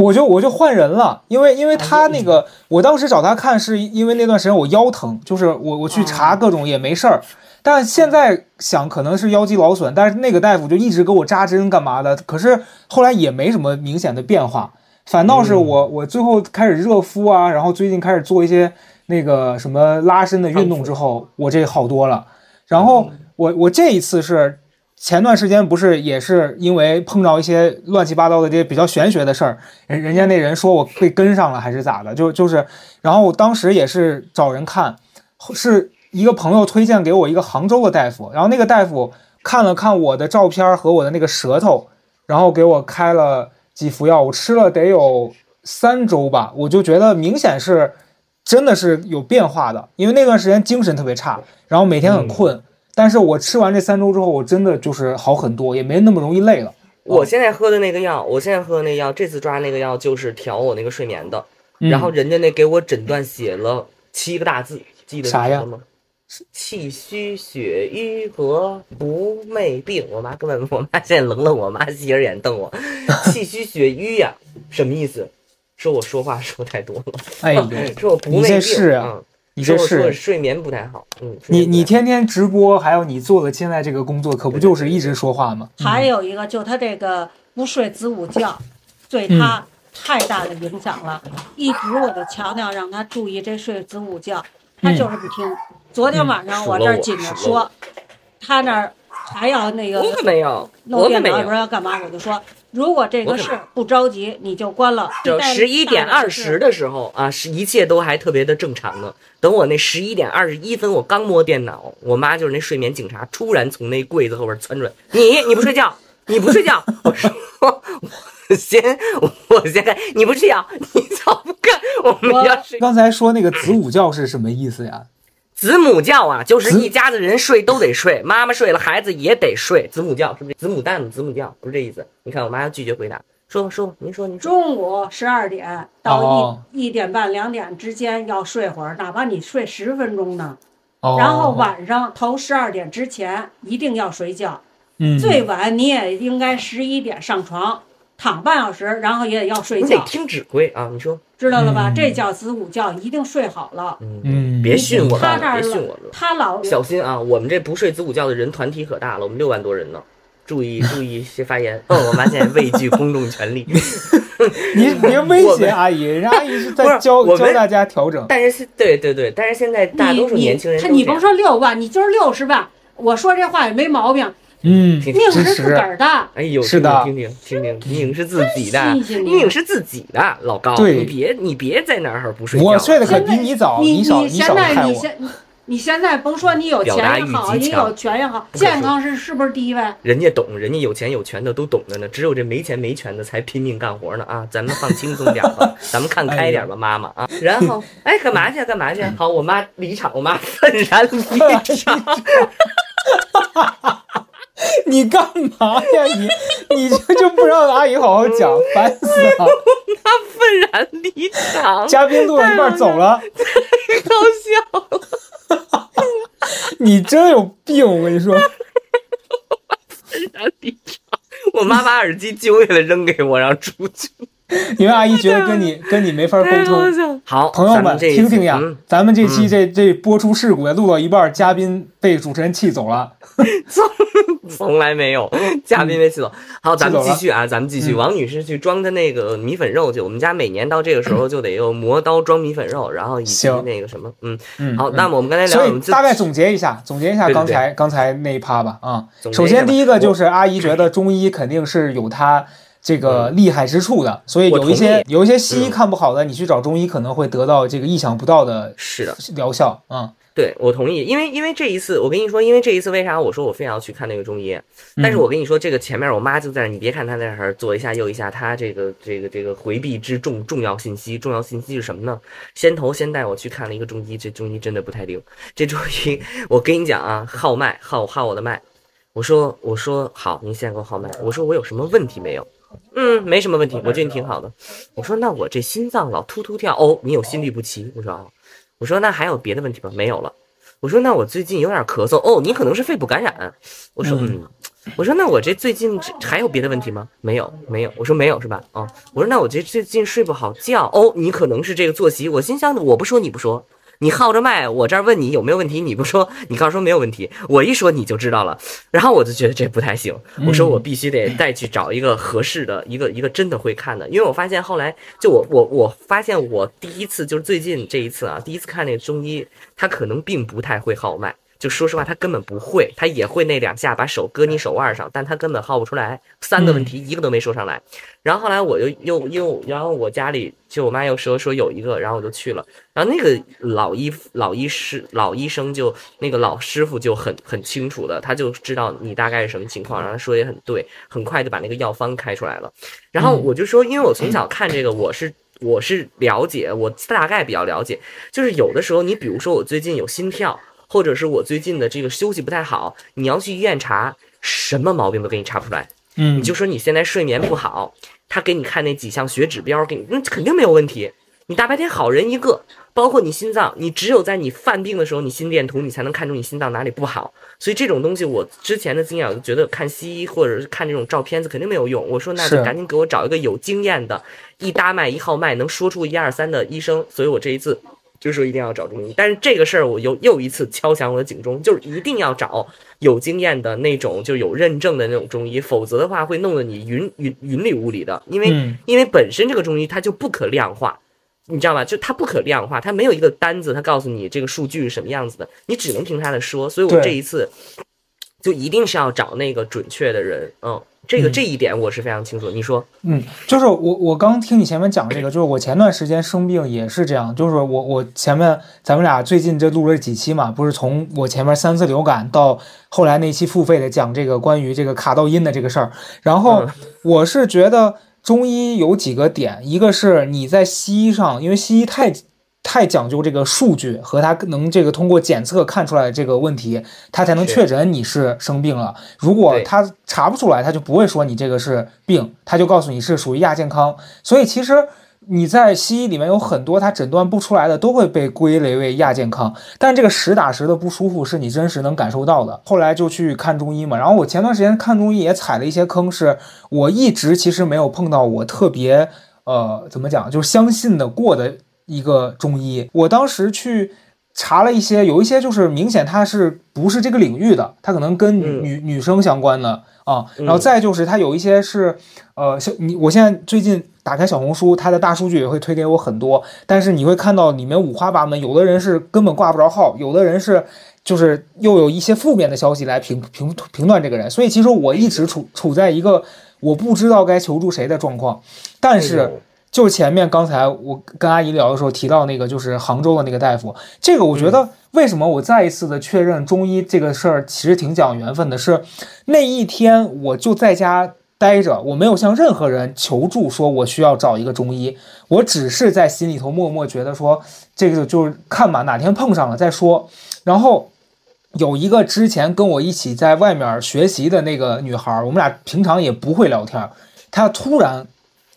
我就我就换人了，因为因为哎他那个，我当时找他看是因为那段时间我腰疼，就是我我去查哦各种也没事儿，但现在想可能是腰肌劳损，但是那个大夫就一直给我扎针干嘛的，可是后来也没什么明显的变化，反倒是嗯。我我最后开始热敷啊，然后最近开始做一些那个什么拉伸的运动之后，我这好多了，然后我我这一次是前段时间不是也是因为碰到一些乱七八糟的这些比较玄学的事儿，人人家那人说我被跟上了还是咋的，就就是，然后我当时也是找人看，是一个朋友推荐给我一个杭州的大夫，然后那个大夫看了看我的照片和我的那个舌头，然后给我开了几服药，我吃了得有三周吧，我就觉得明显是真的是有变化的，因为那段时间精神特别差，然后每天很困。但是我吃完这三周之后，我真的就是好很多，也没那么容易累了。我现在喝的那个药，我现在喝的那个药，这次抓那个药就是调我那个睡眠的。嗯然后人家那给我诊断写了七个大字，记得是啥呀？气虚血瘀和不寐病。我妈根本，我妈现在冷冷我，妈斜着眼瞪我。气虚血瘀呀，什么意思？说我说话说太多了，哎呦，说我不寐病。是啊嗯你这说我说我是睡眠不太好。嗯，你你天天直播，还有你做的现在这个工作，可不就是一直说话吗？还有一个，就他这个不睡子午觉，对嗯他太大的影响了。一直我就强调让他注意这睡子午觉，他就是不听。昨天晚上我这儿紧着说，他那儿还要那个我可没有，弄电脑，我可没有不知。道要干嘛，我就说，如果这个事不着急，你就关了。就带十一点二十的时候啊，是一切都还特别的正常呢。等我那十一点二十一分，我刚摸电脑，我妈就是那睡眠警察，突然从那柜子后边窜出来：“你你不睡觉，你不睡觉。”我说：“我先我先看，你不睡觉，你早不干，我们要睡。刚才说那个子午觉是什么意思呀？子母觉啊，就是一家子人睡都得睡，妈妈睡了，孩子也得睡。子母觉是不是？子母蛋子母觉不是这意思。你看我妈要拒绝回答，说吧说吧，您说您说。中午十二点到哦一一点半两点之间要睡会儿，哪怕你睡十分钟呢。哦，然后晚上头十二点之前一定要睡觉，嗯，最晚你也应该十一点上床，躺半小时，然后也得要睡觉，你得听指挥啊！你说，知道了吧？嗯这叫子午觉，一定睡好了。嗯，嗯，别训我了，他这儿别训我了。他老小心啊！我们这不睡子午觉的人团体可大了，我们六万多人呢。注意 注意些发言。嗯，我妈现在畏惧公众权利。你别威胁 阿姨，人家阿姨是在 教我们教大家调整。但是现对对对，但是现在大多数年轻人你你甭说六万，你就是六十万，我说这话也没毛病。嗯，挺命是自个儿的，哎呦，是的听听听听听，命是自己的，命是自己的，老高，对你别你别在那儿不睡觉。我睡得可现在比你早，你少你现少害我。在你现你现在甭说你有钱也好，你有权也好，健康是是不是第一位？人家懂，人家有钱有权的都懂着呢，只有这没钱没权的才拼命干活呢啊！咱们放轻松点吧，咱们看开点吧，妈妈啊。然后，哎，干嘛去？干嘛去？好，我妈离场，我妈愤然离场。你干嘛呀你？你这就不让阿姨好好讲，烦死了！他愤然离场，嘉宾录到一半走了，太搞笑了，你真有病！我跟你说，愤然离场。我妈把耳机揪下来扔给我，然后出去。因为阿姨觉得跟你跟你没法沟通。好，朋友们，听听呀嗯，咱们这期这这播出事故也录到一半，嘉宾被主持人气走了。从来没有，嘉宾被气走。好，咱们继续啊，咱们继续。嗯王女士去装她那个米粉肉去。我们家每年到这个时候就得用磨刀装米粉肉，然后以及那个什么，嗯，嗯，好，嗯那么我们刚才聊，所以我们大概总结一下，总结一下刚才刚才那一趴吧啊。首先第一个就是阿姨觉得中医肯定是有它这个厉害之处的，所以有一些有一些西医嗯看不好的，你去找中医可能会得到这个意想不到的是的，疗效啊。对我同意，因为因为这一次，我跟你说，因为这一次为啥我说我非要去看那个中医？嗯但是我跟你说，这个前面我妈就在那，你别看她在那儿左一下右一下，她这个这个这个回避之重重要信息，重要信息是什么呢？先头先带我去看了一个中医，这中医真的不太灵。这中医，我跟你讲啊，号脉号号我的脉。我说我说好，您先给我号脉。我说我有什么问题没有？嗯，没什么问题，我觉得你挺好的。我说那我这心脏老突突跳，哦，你有心律不齐。我说哦，我说那还有别的问题吗？没有了。我说那我最近有点咳嗽，哦，你可能是肺部感染。我说嗯，我说那我这最近还有别的问题吗？没有，没有。我说没有是吧？哦，我说那我这最近睡不好觉，哦，你可能是这个作息。我心想我不说你不说。你号着脉，我这儿问你有没有问题，你不说，你告诉说没有问题，我一说你就知道了，然后我就觉得这不太行，我说我必须得再去找一个合适的一个一个真的会看的，因为我发现后来就我我我发现我第一次就是最近这一次啊，第一次看那个中医，他可能并不太会号脉。就说实话，他根本不会，他也会那两下把手搁你手腕上，但他根本号不出来，三个问题一个都没说上来。然后后来我又又又，然后我家里就我妈又说说有一个，然后我就去了。然后那个老医老医师老医生就那个老师傅就很很清楚的，他就知道你大概是什么情况，然后他说也很对，很快就把那个药方开出来了。然后我就说，因为我从小看这个，我是我是了解，我大概比较了解，就是有的时候你比如说我最近有心跳。或者是我最近的这个休息不太好，你要去医院查，什么毛病都给你查不出来。嗯，你就说你现在睡眠不好，他给你看那几项血指标，给你那肯定没有问题。你大白天好人一个，包括你心脏，你只有在你犯病的时候，你心电图你才能看出你心脏哪里不好。所以这种东西，我之前的经验我就觉得看西医或者是看这种照片子肯定没有用。我说那就赶紧给我找一个有经验的，一搭脉一号脉能说出一二三的医生。所以我这一次。就说一定要找中医，但是这个事儿我又又一次敲响我的警钟，就是一定要找有经验的那种，就有认证的那种中医，否则的话会弄得你云云云里雾里的。因为、嗯因为本身这个中医它就不可量化，你知道吧？就它不可量化，它没有一个单子，它告诉你这个数据是什么样子的，你只能听他的说。所以我这一次就一定是要找那个准确的人，嗯，这个嗯这一点我是非常清楚。你说，嗯，就是我我刚听你前面讲这个，就是我前段时间生病也是这样，就是我我前面咱们俩最近这录了几期嘛，不是从我前面三次流感到后来那期付费的讲这个关于这个卡到音的这个事儿，然后嗯我是觉得中医有几个点，一个是你在西医上，因为西医太。太讲究这个数据和他能这个通过检测看出来这个问题，他才能确诊你是生病了。如果对他查不出来，他就不会说你这个是病，他就告诉你是属于亚健康。所以其实你在西医里面有很多他诊断不出来的，都会被归类为亚健康。但这个实打实的不舒服是你真实能感受到的。后来就去看中医嘛，然后我前段时间看中医也踩了一些坑，是我一直其实没有碰到我特别呃怎么讲，就是相信的过的一个中医。我当时去。查了一些，有一些就是明显他是不是这个领域的，他可能跟女、嗯女女生相关的啊，嗯然后再就是他有一些是，呃，像你我现在最近打开小红书，它的大数据也会推给我很多，但是你会看到里面五花八门，有的人是根本挂不着号，有的人是就是又有一些负面的消息来评评评断这个人，所以其实我一直处处在一个我不知道该求助谁的状况，但是。就前面刚才我跟阿姨聊的时候提到那个，就是杭州的那个大夫，这个我觉得为什么我再一次的确认中医这个事儿其实挺讲缘分的，是那一天我就在家待着，我没有向任何人求助，说我需要找一个中医，我只是在心里头默默觉得说这个就是看吧，哪天碰上了再说，然后。有一个之前跟我一起在外面学习的那个女孩，我们俩平常也不会聊天，她突然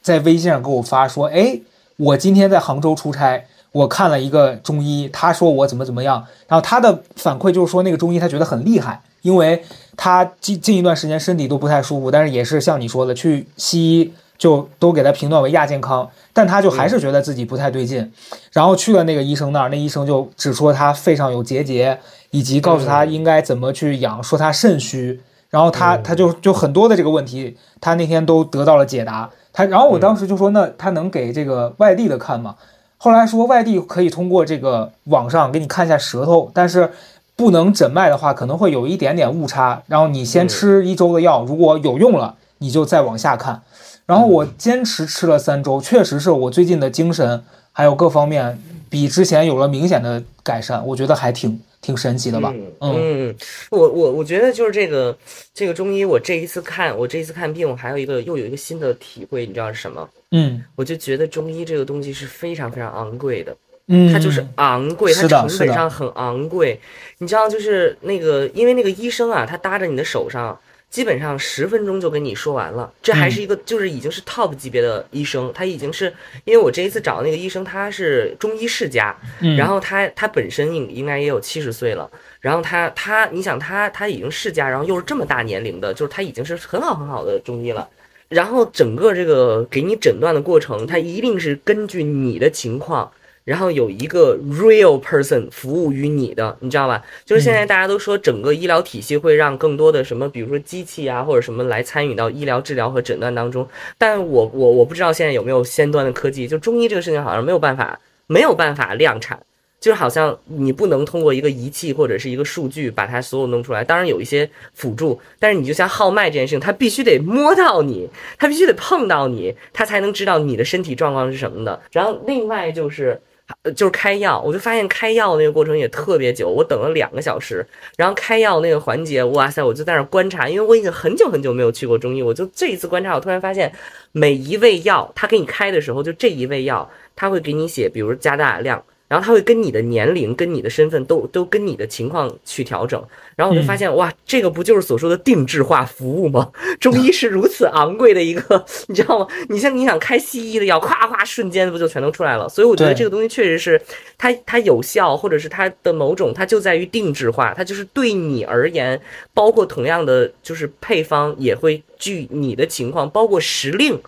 在微信上给我发说：“哎，我今天在杭州出差，我看了一个中医，他说我怎么怎么样。然后他的反馈就是说，那个中医他觉得很厉害，因为他近近一段时间身体都不太舒服，但是也是像你说的，去西医就都给他评断为亚健康，但他就还是觉得自己不太对劲。然后去了那个医生那儿，那医生就只说他肺上有结节，以及告诉他应该怎么去养，说他肾虚。然后他他就就很多的这个问题，他那天都得到了解答。他然后我当时就说，那他能给这个外地的看吗？后来说外地可以通过这个网上给你看一下舌头，但是不能诊脉的话，可能会有一点点误差。然后你先吃一周的药，如果有用了，你就再往下看。然后我坚持吃了三周，确实是我最近的精神还有各方面比之前有了明显的改善，我觉得还挺挺神奇的吧。嗯嗯，我我我觉得就是这个这个中医，我这一次看我这一次看病，我还有一个又有一个新的体会，你知道是什么？嗯我就觉得中医这个东西是非常非常昂贵的。嗯，它就是昂贵，它成本上很昂贵。你知道，就是那个，因为那个医生啊，他搭着你的手上，基本上十分钟就跟你说完了。这还是一个，就是已经是 top 级别的医生，他已经是，因为我这一次找的那个医生，他是中医世家，嗯然后他他本身应应该也有七十岁了，然后他他，你想他他已经世家，然后又是这么大年龄的，就是他已经是很好很好的中医了。然后整个这个给你诊断的过程，他一定是根据你的情况，然后有一个 real person 服务于你的，你知道吧？就是现在大家都说整个医疗体系会让更多的什么，比如说机器啊或者什么来参与到医疗治疗和诊断当中，但我我我不知道现在有没有先端的科技，就中医这个事情好像没有办法没有办法量产。就是好像你不能通过一个仪器或者是一个数据把它所有弄出来，当然有一些辅助，但是你就像号脉这件事情，它必须得摸到你，它必须得碰到你，它才能知道你的身体状况是什么的。然后另外就是。呃就是开药，我就发现开药那个过程也特别久，我等了两个小时。然后开药那个环节，哇塞，我就在那观察，因为我已经很久很久没有去过中医，我就这一次观察，我突然发现每一味药，他给你开的时候，就这一味药，他会给你写，比如加大量，然后他会跟你的年龄、跟你的身份都都跟你的情况去调整。然后我就发现，哇，这个不就是所说的定制化服务吗？中医是如此昂贵的一个，你知道吗？你像你想开西医的药，咵咵瞬间不就全都出来了？所以我觉得这个东西确实是它它有效，或者是它的某种，它就在于定制化，它就是对你而言，包括同样的就是配方也会据你的情况，包括时令。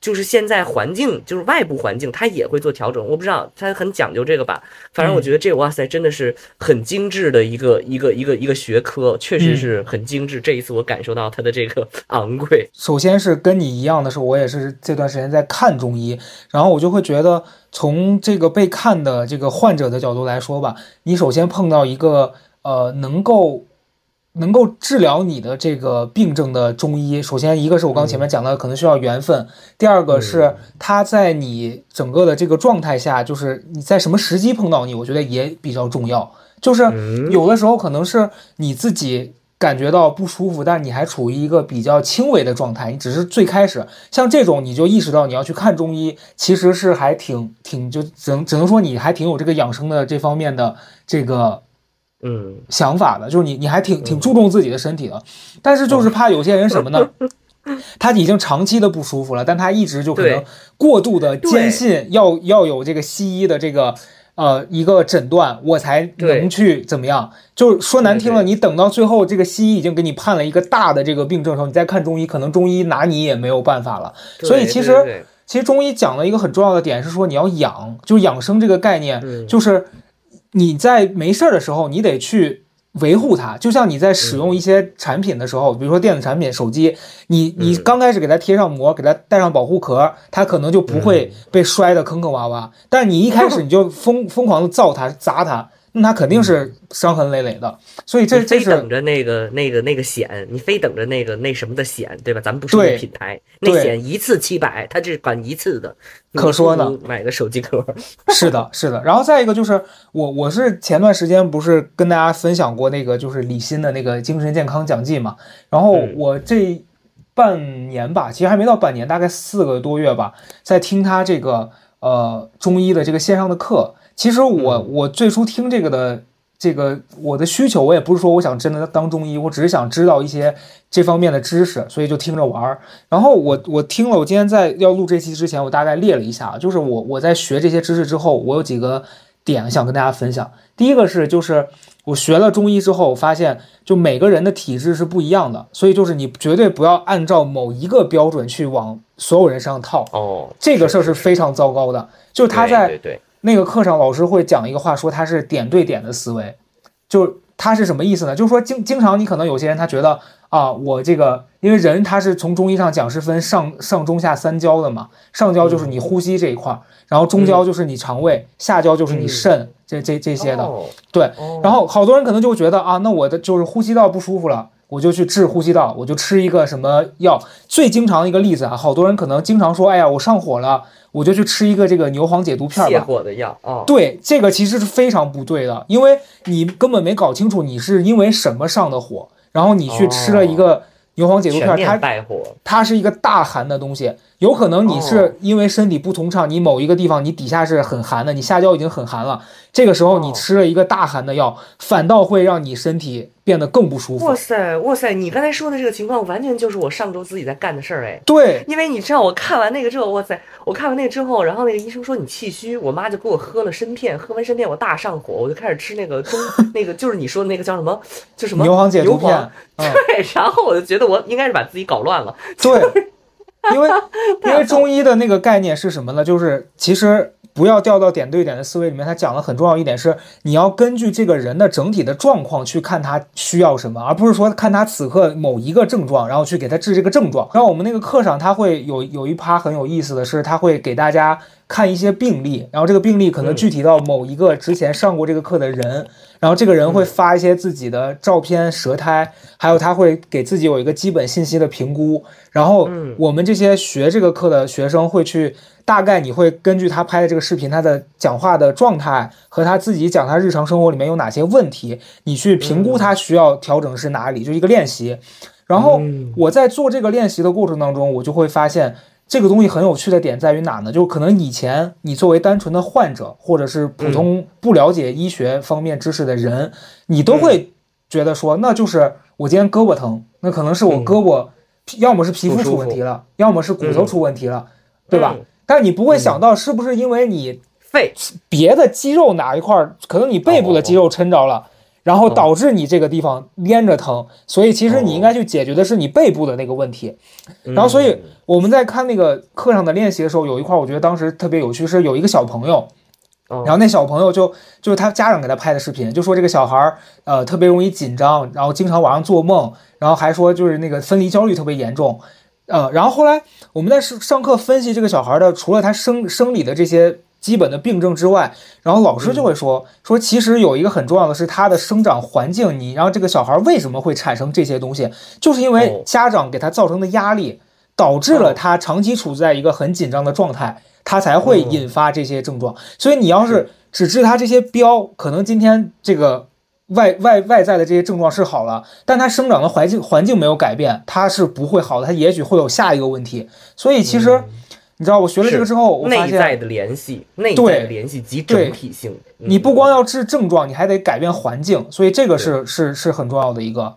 就是现在环境，就是外部环境，它也会做调整。我不知道，它很讲究这个吧？反正我觉得这个，哇塞，真的是很精致的一个一个一个一个学科，确实是很精致。这一次我感受到它的这个昂贵。首先是跟你一样的是，我也是这段时间在看中医，然后我就会觉得，从这个被看的这个患者的角度来说吧，你首先碰到一个呃能够能够治疗你的这个病症的中医，首先一个是我刚前面讲的，可能需要缘分；第二个是他在你整个的这个状态下，就是你在什么时机碰到你，我觉得也比较重要。就是有的时候可能是你自己感觉到不舒服，但是你还处于一个比较轻微的状态，你只是最开始像这种，你就意识到你要去看中医，其实是还挺挺就只能只能说你还挺有这个养生的这方面的这个嗯，想法的，就是你你还挺挺注重自己的身体的，但是就是怕有些人什么呢？他已经长期的不舒服了，但他一直就可能过度的坚信要要有这个西医的这个呃一个诊断，我才能去怎么样？就是说难听了，你等到最后这个西医已经给你判了一个大的这个病症的时候，你再看中医，可能中医拿你也没有办法了。所以其实其实中医讲了一个很重要的点是说你要养，就养生这个概念，嗯。就是你在没事儿的时候，你得去维护它。就像你在使用一些产品的时候，比如说电子产品、手机，你你嗯刚开始给它贴上膜，给它带上保护壳，它可能就不会被摔得坑坑洼洼。但你一开始你就疯疯狂的造它、砸它，那他肯定是伤痕累累的。所以这这是等着那个那个那个险，你非等着那个那什么的险，对吧？咱们不是对那品牌，那险一次七百，它这管一次的，可说呢买个手机壳。是的，是的。然后再一个就是我我是前段时间不是跟大家分享过那个就是李欣的那个精神健康讲记嘛，然后嗯我这半年吧，其实还没到半年，大概四个多月吧，在听他这个呃中医的这个线上的课。其实我嗯我最初听这个的这个我的需求，我也不是说我想真的当中医，我只是想知道一些这方面的知识，所以就听着玩儿。然后我我听了，我今天在要录这期之前，我大概列了一下，就是我我在学这些知识之后，我有几个点想跟大家分享。第一个是就是我学了中医之后，我发现就每个人的体质是不一样的，所以就是你绝对不要按照某一个标准去往所有人身上套，哦，这个事儿是非常糟糕的。就是他在那个课上，老师会讲一个话，说他是点对点的思维，就他是什么意思呢？就是说经经常你可能有些人他觉得啊，我这个因为人他是从中医上讲是分上上中下三焦的嘛，上焦就是你呼吸这一块儿，然后中焦就是你肠胃，下焦就是你肾，这这这这些的。哦。对哦。然后好多人可能就会觉得啊，那我的就是呼吸道不舒服了，我就去治呼吸道，我就吃一个什么药。最经常一个例子啊，好多人可能经常说，哎呀，我上火了，我就去吃一个这个牛黄解毒片泻吧。火的药哦，对，这个其实是非常不对的，因为你根本没搞清楚你是因为什么上的火，然后你去吃了一个牛黄解毒片，哦它它是一个大寒的东西，有可能你哦是因为身体不通畅，你某一个地方你底下是很寒的，你下焦已经很寒了，这个时候你哦吃了一个大寒的药，反倒会让你身体变得更不舒服哇。塞哇塞，你刚才说的这个情况，完全就是我上周自己在干的事儿哎。对，因为你知道，我看完那个之后，哇塞！我看完那个之后，然后那个医生说你气虚，我妈就给我喝了参片，喝完参片我大上火，我就开始吃那个中 那个就是你说的那个叫什么，就什么牛黄解毒片，嗯，对，然后我就觉得我应该是把自己搞乱了。对，因为 因为中医的那个概念是什么呢？就是其实不要掉到点对点的思维里面，他讲了很重要一点是，你要根据这个人的整体的状况去看他需要什么，而不是说看他此刻某一个症状，然后去给他治这个症状。然后我们那个课上，他会有有一趴很有意思的是，他会给大家看一些病例，然后这个病例可能具体到某一个之前上过这个课的人，然后这个人会发一些自己的照片、舌苔，还有他会给自己有一个基本信息的评估，然后嗯。我们这些学这个课的学生会去，大概你会根据他拍的这个视频，他的讲话的状态和他自己讲他日常生活里面有哪些问题，你去评估他需要调整是哪里，就一个练习。然后嗯。我在做这个练习的过程当中，我就会发现这个东西很有趣的点在于哪呢？就可能以前你作为单纯的患者，或者是普通不了解医学方面知识的人，你都会觉得说，那就是我今天胳膊疼，那可能是我嗯。胳膊要么是皮肤出问题了，要么是骨头嗯出问题了，对吧？嗯？但你不会想到是不是因为你肺别的肌肉哪一块儿，可能你背部的肌肉抻着了，然后导致你这个地方连着疼，所以其实你应该去解决的是你背部的那个问题。然后，所以嗯我们在看那个课上的练习的时候，有一块儿我觉得当时特别有趣，是有一个小朋友，哦。然后那小朋友就就是他家长给他拍的视频，就说这个小孩儿呃特别容易紧张，然后经常晚上做梦，然后还说就是那个分离焦虑特别严重，呃，然后后来我们在上上课分析这个小孩的，除了他生生理的这些基本的病症之外，然后老师就会说、说其实有一个很重要的是他的生长环境，你然后这个小孩为什么会产生这些东西，就是因为哦。家长给他造成的压力，导致了哦。他长期处在一个很紧张的状态。他才会哦引发这些症状，所以你要是是。只治他这些标，可能今天这个外外外在的这些症状是好了，但他生长的环境环境没有改变，他是不会好的，他也许会有下一个问题。所以其实、你知道，我学了这个之后，我发现内在的联系，内在的联系及整体性。你不嗯光要治症状，你还得改变环境，所以这个是是是很重要的一个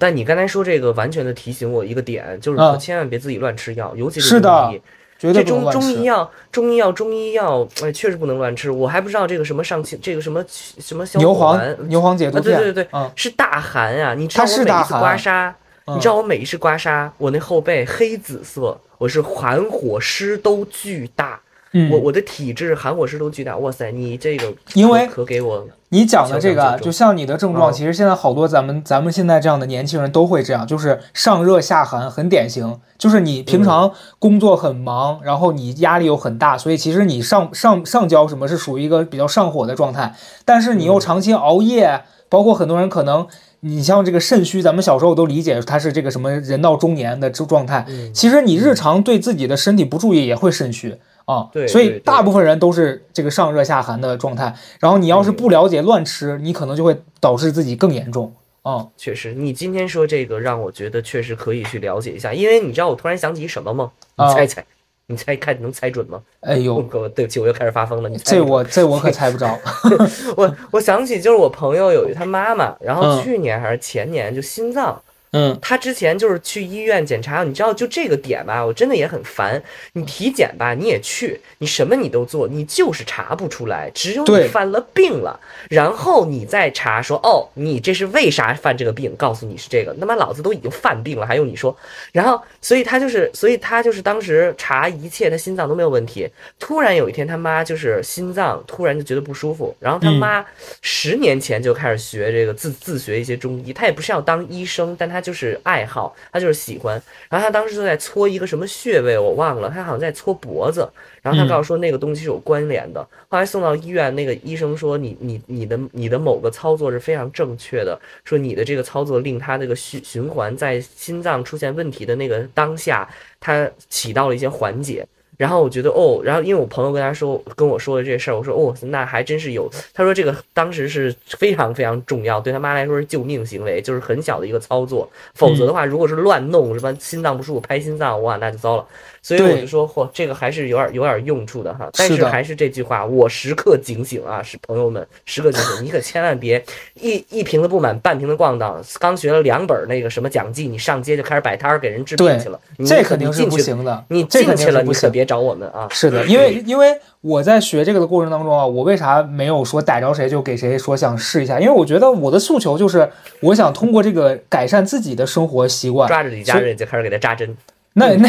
但你刚才说这个，完全的提醒我一个点，就是嗯说千万别自己乱吃药，尤其是的中医。绝对不能这中乱吃。中医药、中医药、中医药，哎，确实不能乱吃。我还不知道这个什么上清，这个什么什么消牛黄牛黄解毒啊，对片，对对对，嗯，是大寒啊！你知道我每一次刮痧，嗯你知道我每一次刮痧，我那后背黑紫色，我是寒火湿都巨大，嗯，我我的体质寒火湿都巨大。哇塞，你这个因为可可给我你讲的这个就像你的症状，嗯其实现在好多咱们咱们现在这样的年轻人都会这样，就是上热下寒，很典型。就是你平常工作很忙，然后你压力又很大，所以其实你上上上焦什么是属于一个比较上火的状态，但是你又长期熬夜，包括很多人可能。你像这个肾虚，咱们小时候都理解它是这个什么人到中年的这状态。嗯其实你日常对自己的身体不注意也会肾虚啊。对所以大部分人都是这个上热下寒的状态。然后你要是不了解乱吃，你可能就会导致自己更严重啊。确实，你今天说这个让我觉得确实可以去了解一下，因为你知道我突然想起什么吗？你啊猜猜，你猜看能猜准吗？哎呦，对不起，我又开始发疯了。你猜这我这我可猜不着。我我想起就是我朋友有一他妈妈，然后嗯去年还是前年就心脏，嗯他之前就是去医院检查，你知道就这个点吧，我真的也很烦。你体检吧，你也去，你什么你都做，你就是查不出来，只有你犯了病了，然后你再查说哦，你这是为啥犯这个病？告诉你是这个，他妈老子都已经犯病了，还用你说？然后所以他就是，所以他就是当时查一切，他心脏都没有问题。突然有一天，他妈就是心脏突然就觉得不舒服，然后他嗯妈十年前就开始学这个自自学一些中医，他也不是要当医生，但他就是爱好，他就是喜欢。然后他当时就在搓一个什么穴位，我忘了，他好像在搓脖子。然后他告诉说那个东西是有关联的。后来送到医院，那个医生说你你你的你的某个操作是非常正确的，说你的这个操作令他那个循循环在心脏出现问题的那个当下，他起到了一些缓解。然后我觉得哦，然后因为我朋友跟他说跟我说的这事儿，我说哦，那还真是有。他说这个当时是非常非常重要，对他妈来说是救命行为，就是很小的一个操作。否则的话，如果是乱弄，什么心脏不舒服拍心脏，哇，那就糟了。所以我就说，嚯，这个还是有点有点用处的哈。但是还是这句话，我时刻警醒啊，是朋友们时刻警醒，你可千万别一一瓶子不满半瓶子咣当。刚学了两本那个什么讲记，你上街就开始摆摊儿给人治病去了，这肯定是不行的。你进去了，你可别找我们啊。是的，因为因为我在学这个的过程当中啊，我为啥没有说逮着谁就给谁说想试一下？因为我觉得我的诉求就是，我想通过这个改善自己的生活习惯。抓着李佳瑞就开始给他扎针。那那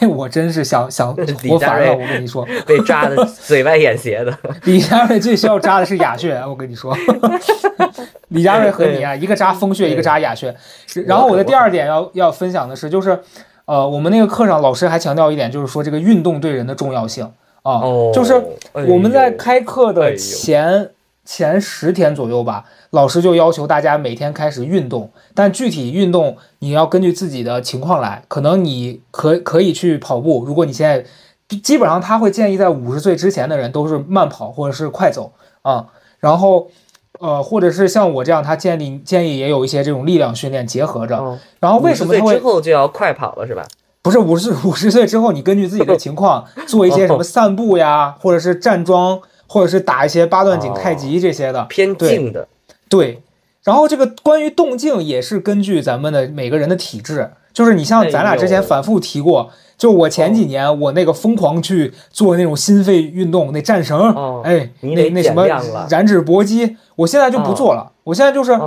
那我真是想想 活烦了，我跟你说，被扎的嘴歪眼斜的。李佳瑞最需要扎的是哑穴，我跟你说，李佳瑞和你啊，一个扎风穴，一个扎哑穴。然后我的第二点要要分享的是，就是呃，我们那个课上老师还强调一点，就是说这个运动对人的重要性啊，就是我们在开课的前前十天左右吧。老师就要求大家每天开始运动，但具体运动你要根据自己的情况来。可能你可可以去跑步，如果你现在基本上他会建议在五十岁之前的人都是慢跑或者是快走啊。然后呃，或者是像我这样，他建议建议也有一些这种力量训练结合着。然后为什么他会之后就要快跑了是吧？不是五十五十岁之后，你根据自己的情况 做一些什么散步呀，或者是站桩，或者是打一些八段锦、太极这些的。偏静的。对，然后这个关于动静也是根据咱们的每个人的体质，就是你像咱俩之前反复提过，就我前几年我那个疯狂去做那种心肺运动，那战绳，哎，那那什么燃脂搏击，我现在就不做了。我现在就是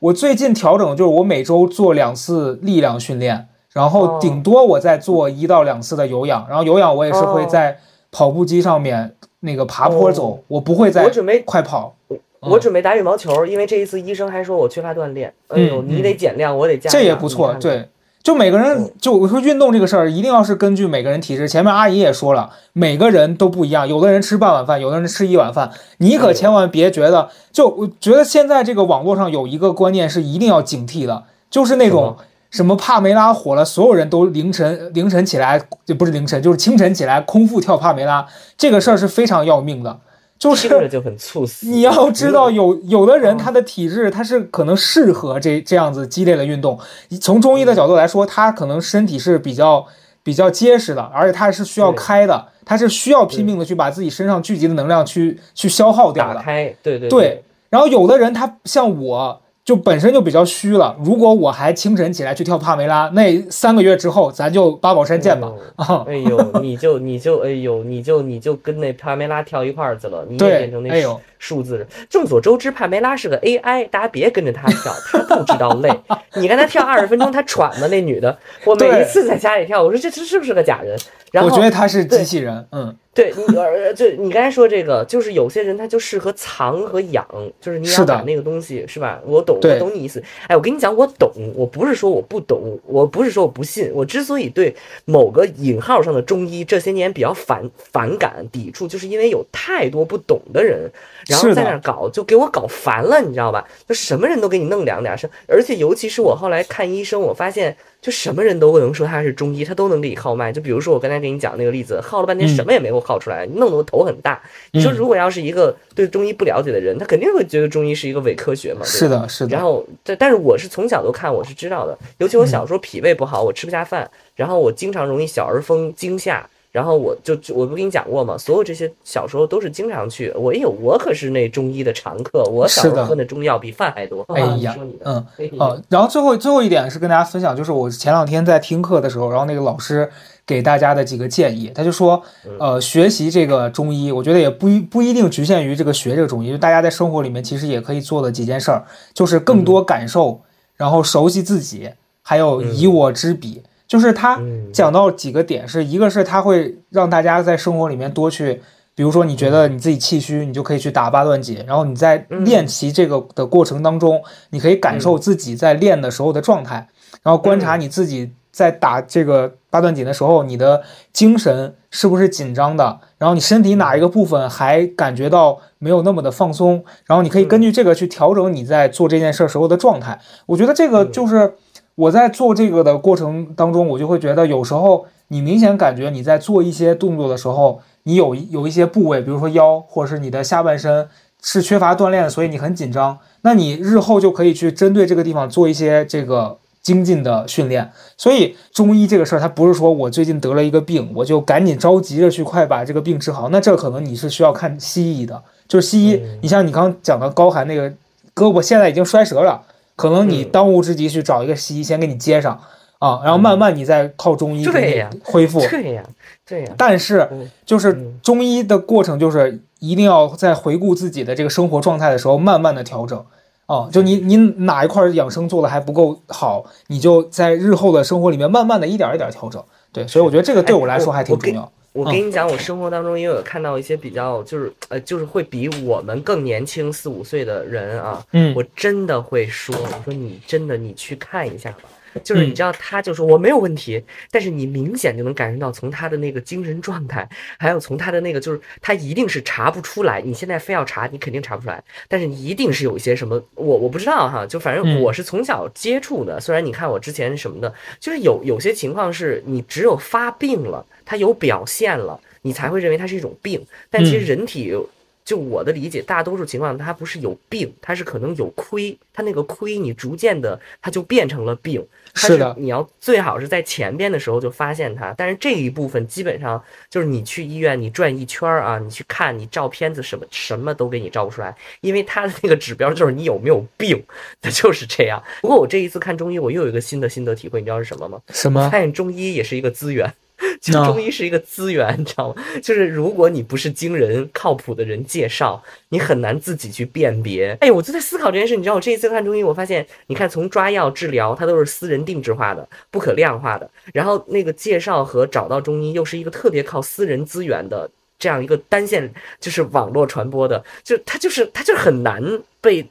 我最近调整，就是我每周做两次力量训练，然后顶多我再做一到两次的有氧，然后有氧我也是会在跑步机上面那个爬坡走，我不会再快跑。我准备打羽毛球，因为这一次医生还说我缺乏锻炼。哎呦，你得减量，我得加。这也不错，对。就每个人，就我说运动这个事儿，一定要是根据每个人体质。前面阿姨也说了，每个人都不一样，有的人吃半碗饭，有的人吃一碗饭。你可千万别觉得，就我觉得现在这个网络上有一个观念是一定要警惕的，就是那种什么帕梅拉火了，所有人都凌晨凌晨起来，就不是凌晨，就是清晨起来空腹跳帕梅拉，这个事儿是非常要命的。就是就很猝死。你要知道，有有的人他的体质他是可能适合这这样子激烈的运动。从中医的角度来说，他可能身体是比较比较结实的，而且他是需要开的，他是需要拼命的去把自己身上聚集的能量去去消耗掉的。打开，对对对。然后有的人他像我。就本身就比较虚了，如果我还清晨起来去跳帕梅拉，那三个月之后咱就八宝山见吧。啊，哎呦，你就你就哎呦，你就你就跟那帕梅拉跳一块儿去了，你也变成那数字。众所周知，帕梅拉是个 AI，大家别跟着他跳，他不知道累。你跟他跳二十分钟，他喘吗？那女的，我每一次在家里跳，我说这这是不是个假人？然后我觉得他是机器人，嗯。对你，呃，就你刚才说这个，就是有些人他就适合藏和养，就是你要把那个东西是吧？我懂，我懂你意思。哎，我跟你讲，我懂，我不是说我不懂，我不是说我不信。我之所以对某个引号上的中医这些年比较反反感、抵触，就是因为有太多不懂的人，然后在那搞，就给我搞烦了，你知道吧？就什么人都给你弄两点声，而且尤其是我后来看医生，我发现。就什么人都不能说他是中医，他都能给你号脉。就比如说我刚才给你讲那个例子，号了半天什么也没给我号出来，弄得我头很大。你说如果要是一个对中医不了解的人，他肯定会觉得中医是一个伪科学嘛？是的，是的。然后，但但是我是从小都看，我是知道的。尤其我小时候脾胃不好，我吃不下饭，然后我经常容易小儿风惊吓。然后我就我不跟你讲过吗？所有这些小时候都是经常去。我有，我可是那中医的常客。我小时候喝那中药比饭还多。哎呀，嗯，哦，然后最后最后一点是跟大家分享，就是我前两天在听课的时候，然后那个老师给大家的几个建议，他就说，呃，学习这个中医，我觉得也不一不一定局限于这个学这个中医，就大家在生活里面其实也可以做的几件事儿，就是更多感受，然后熟悉自己，还有以我知彼。就是他讲到几个点，是一个是他会让大家在生活里面多去，比如说你觉得你自己气虚，你就可以去打八段锦，然后你在练习这个的过程当中，你可以感受自己在练的时候的状态。然后观察你自己在打这个八段锦的时候，你的精神是不是紧张的，然后你身体哪一个部分还感觉到没有那么的放松，然后你可以根据这个去调整你在做这件事儿时候的状态。我觉得这个就是我在做这个的过程当中，我就会觉得有时候你明显感觉你在做一些动作的时候，你有有一些部位，比如说腰或者是你的下半身是缺乏锻炼，所以你很紧张。那你日后就可以去针对这个地方做一些这个精进的训练。所以中医这个事儿，它不是说我最近得了一个病，我就赶紧着急着去快把这个病治好。那这可能你是需要看西医的，就是西医，你像你刚讲的高寒那个胳膊现在已经摔折了，可能你嗯当务之急去找一个西医先给你接上啊，然后慢慢你再靠中医给你恢复。对呀，对呀，但是嗯就是嗯中医的过程，就是一定要在回顾自己的这个生活状态的时候，慢慢的调整。哦，就你你哪一块养生做的还不够好，你就在日后的生活里面慢慢的一点一点调整。对，所以我觉得这个对我来说还挺重要。我跟你讲，我生活当中也有看到一些比较，就是呃，就是会比我们更年轻四五岁的人啊，嗯我真的会说，我说你真的你去看一下吧。就是你嗯知道，他就说我没有问题，但是你明显就能感受到，从他的那个精神状态，还有从他的那个，就是他一定是查不出来。你现在非要查，你肯定查不出来，但是你一定是有一些什么，我我不知道哈，就反正嗯我是从小接触的。虽然你看我之前什么的，就是有有些情况是你只有发病了，他有表现了，你才会认为它是一种病。但其实嗯人体有，就我的理解，大多数情况它不是有病，它是可能有亏，它那个亏你逐渐的它就变成了病。它是的你要最好是在前边的时候就发现它，但是这一部分基本上就是你去医院你转一圈儿啊，你去看你照片子什么什么都给你照不出来，因为它的那个指标就是你有没有病，它就是这样。不过我这一次看中医，我又有一个新的心得体会，你知道是什么吗？什么？发现中医也是一个资源，就啊中医是一个资源，你知道吗？就是如果你不是经人靠谱的人介绍，你很难自己去辨别。哎，我就在思考这件事，你知道，我这一次看中医，我发现，你看从抓药治疗，它都是私人定制化的、不可量化的，然后那个介绍和找到中医又是一个特别靠私人资源的。这样一个单线就是网络传播的，就它就是它就是很难被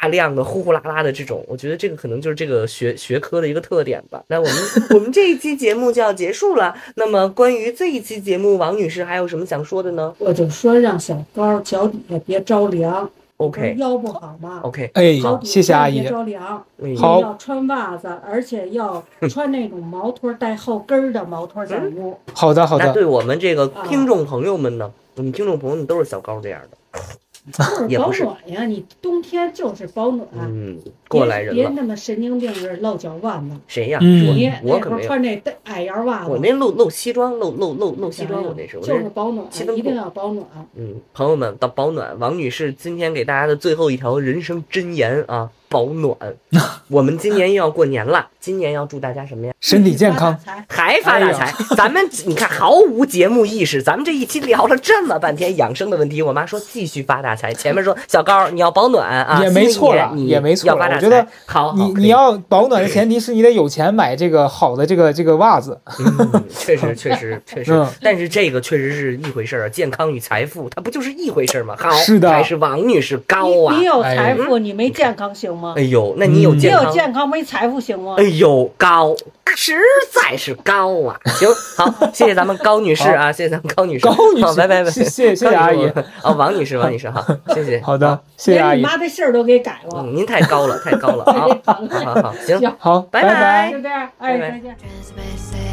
大量的呼呼啦啦的这种，我觉得这个可能就是这个学学科的一个特点吧。那我们 我们这一期节目就要结束了。那么关于这一期节目，王女士还有什么想说的呢我就说让小高脚底下别着凉？OK 腰不好嘛。OK，哎脚，底谢谢阿姨别。着凉，嗯好要穿袜子，而且要穿那种毛拖带后跟儿的毛拖在屋。好的，好的。那对我们这个啊听众朋友们呢，我们听众朋友们都是小高这样的，就是保暖呀，你冬天就是保暖。嗯，过来人了。别别那么神经病似的露脚腕子。谁呀？你我可没有，穿那矮檐袜子，我那露露西装，露露露露西装，我那是我就是。保暖，一定要保暖。嗯，朋友们，到保暖，王女士今天给大家的最后一条人生箴言啊，保暖。我们今年又要过年了，今年要祝大家什么呀？身体健康。还发大财！咱们你看毫无节目意识，咱们这一期聊了这么半天养生的问题，我妈说继续发大财。前面说小高你要保暖啊，也没错了也没错。了我觉得好，好你你要保暖的前提是你得有钱买这个好的这个这个袜子。嗯，确实确实确实嗯，但是这个确实是一回事儿啊，健康与财富它不就是一回事儿吗？好，是的还是王女士高啊你你。有哎财富，你没健康行吗哎？呦，那你有健康？有健康没财富行吗哎？呦，高，实在是高啊！行，好，谢谢咱们高女士啊，谢谢咱们高女士，高女士好拜拜拜，谢谢谢谢阿姨。啊，王女士，王女士，好，谢谢。好的，谢谢阿姨。你妈的姓儿都给改了。嗯，您太高了，太高了，好，好好好，行，好，拜拜拜就这样，哎，拜拜再见。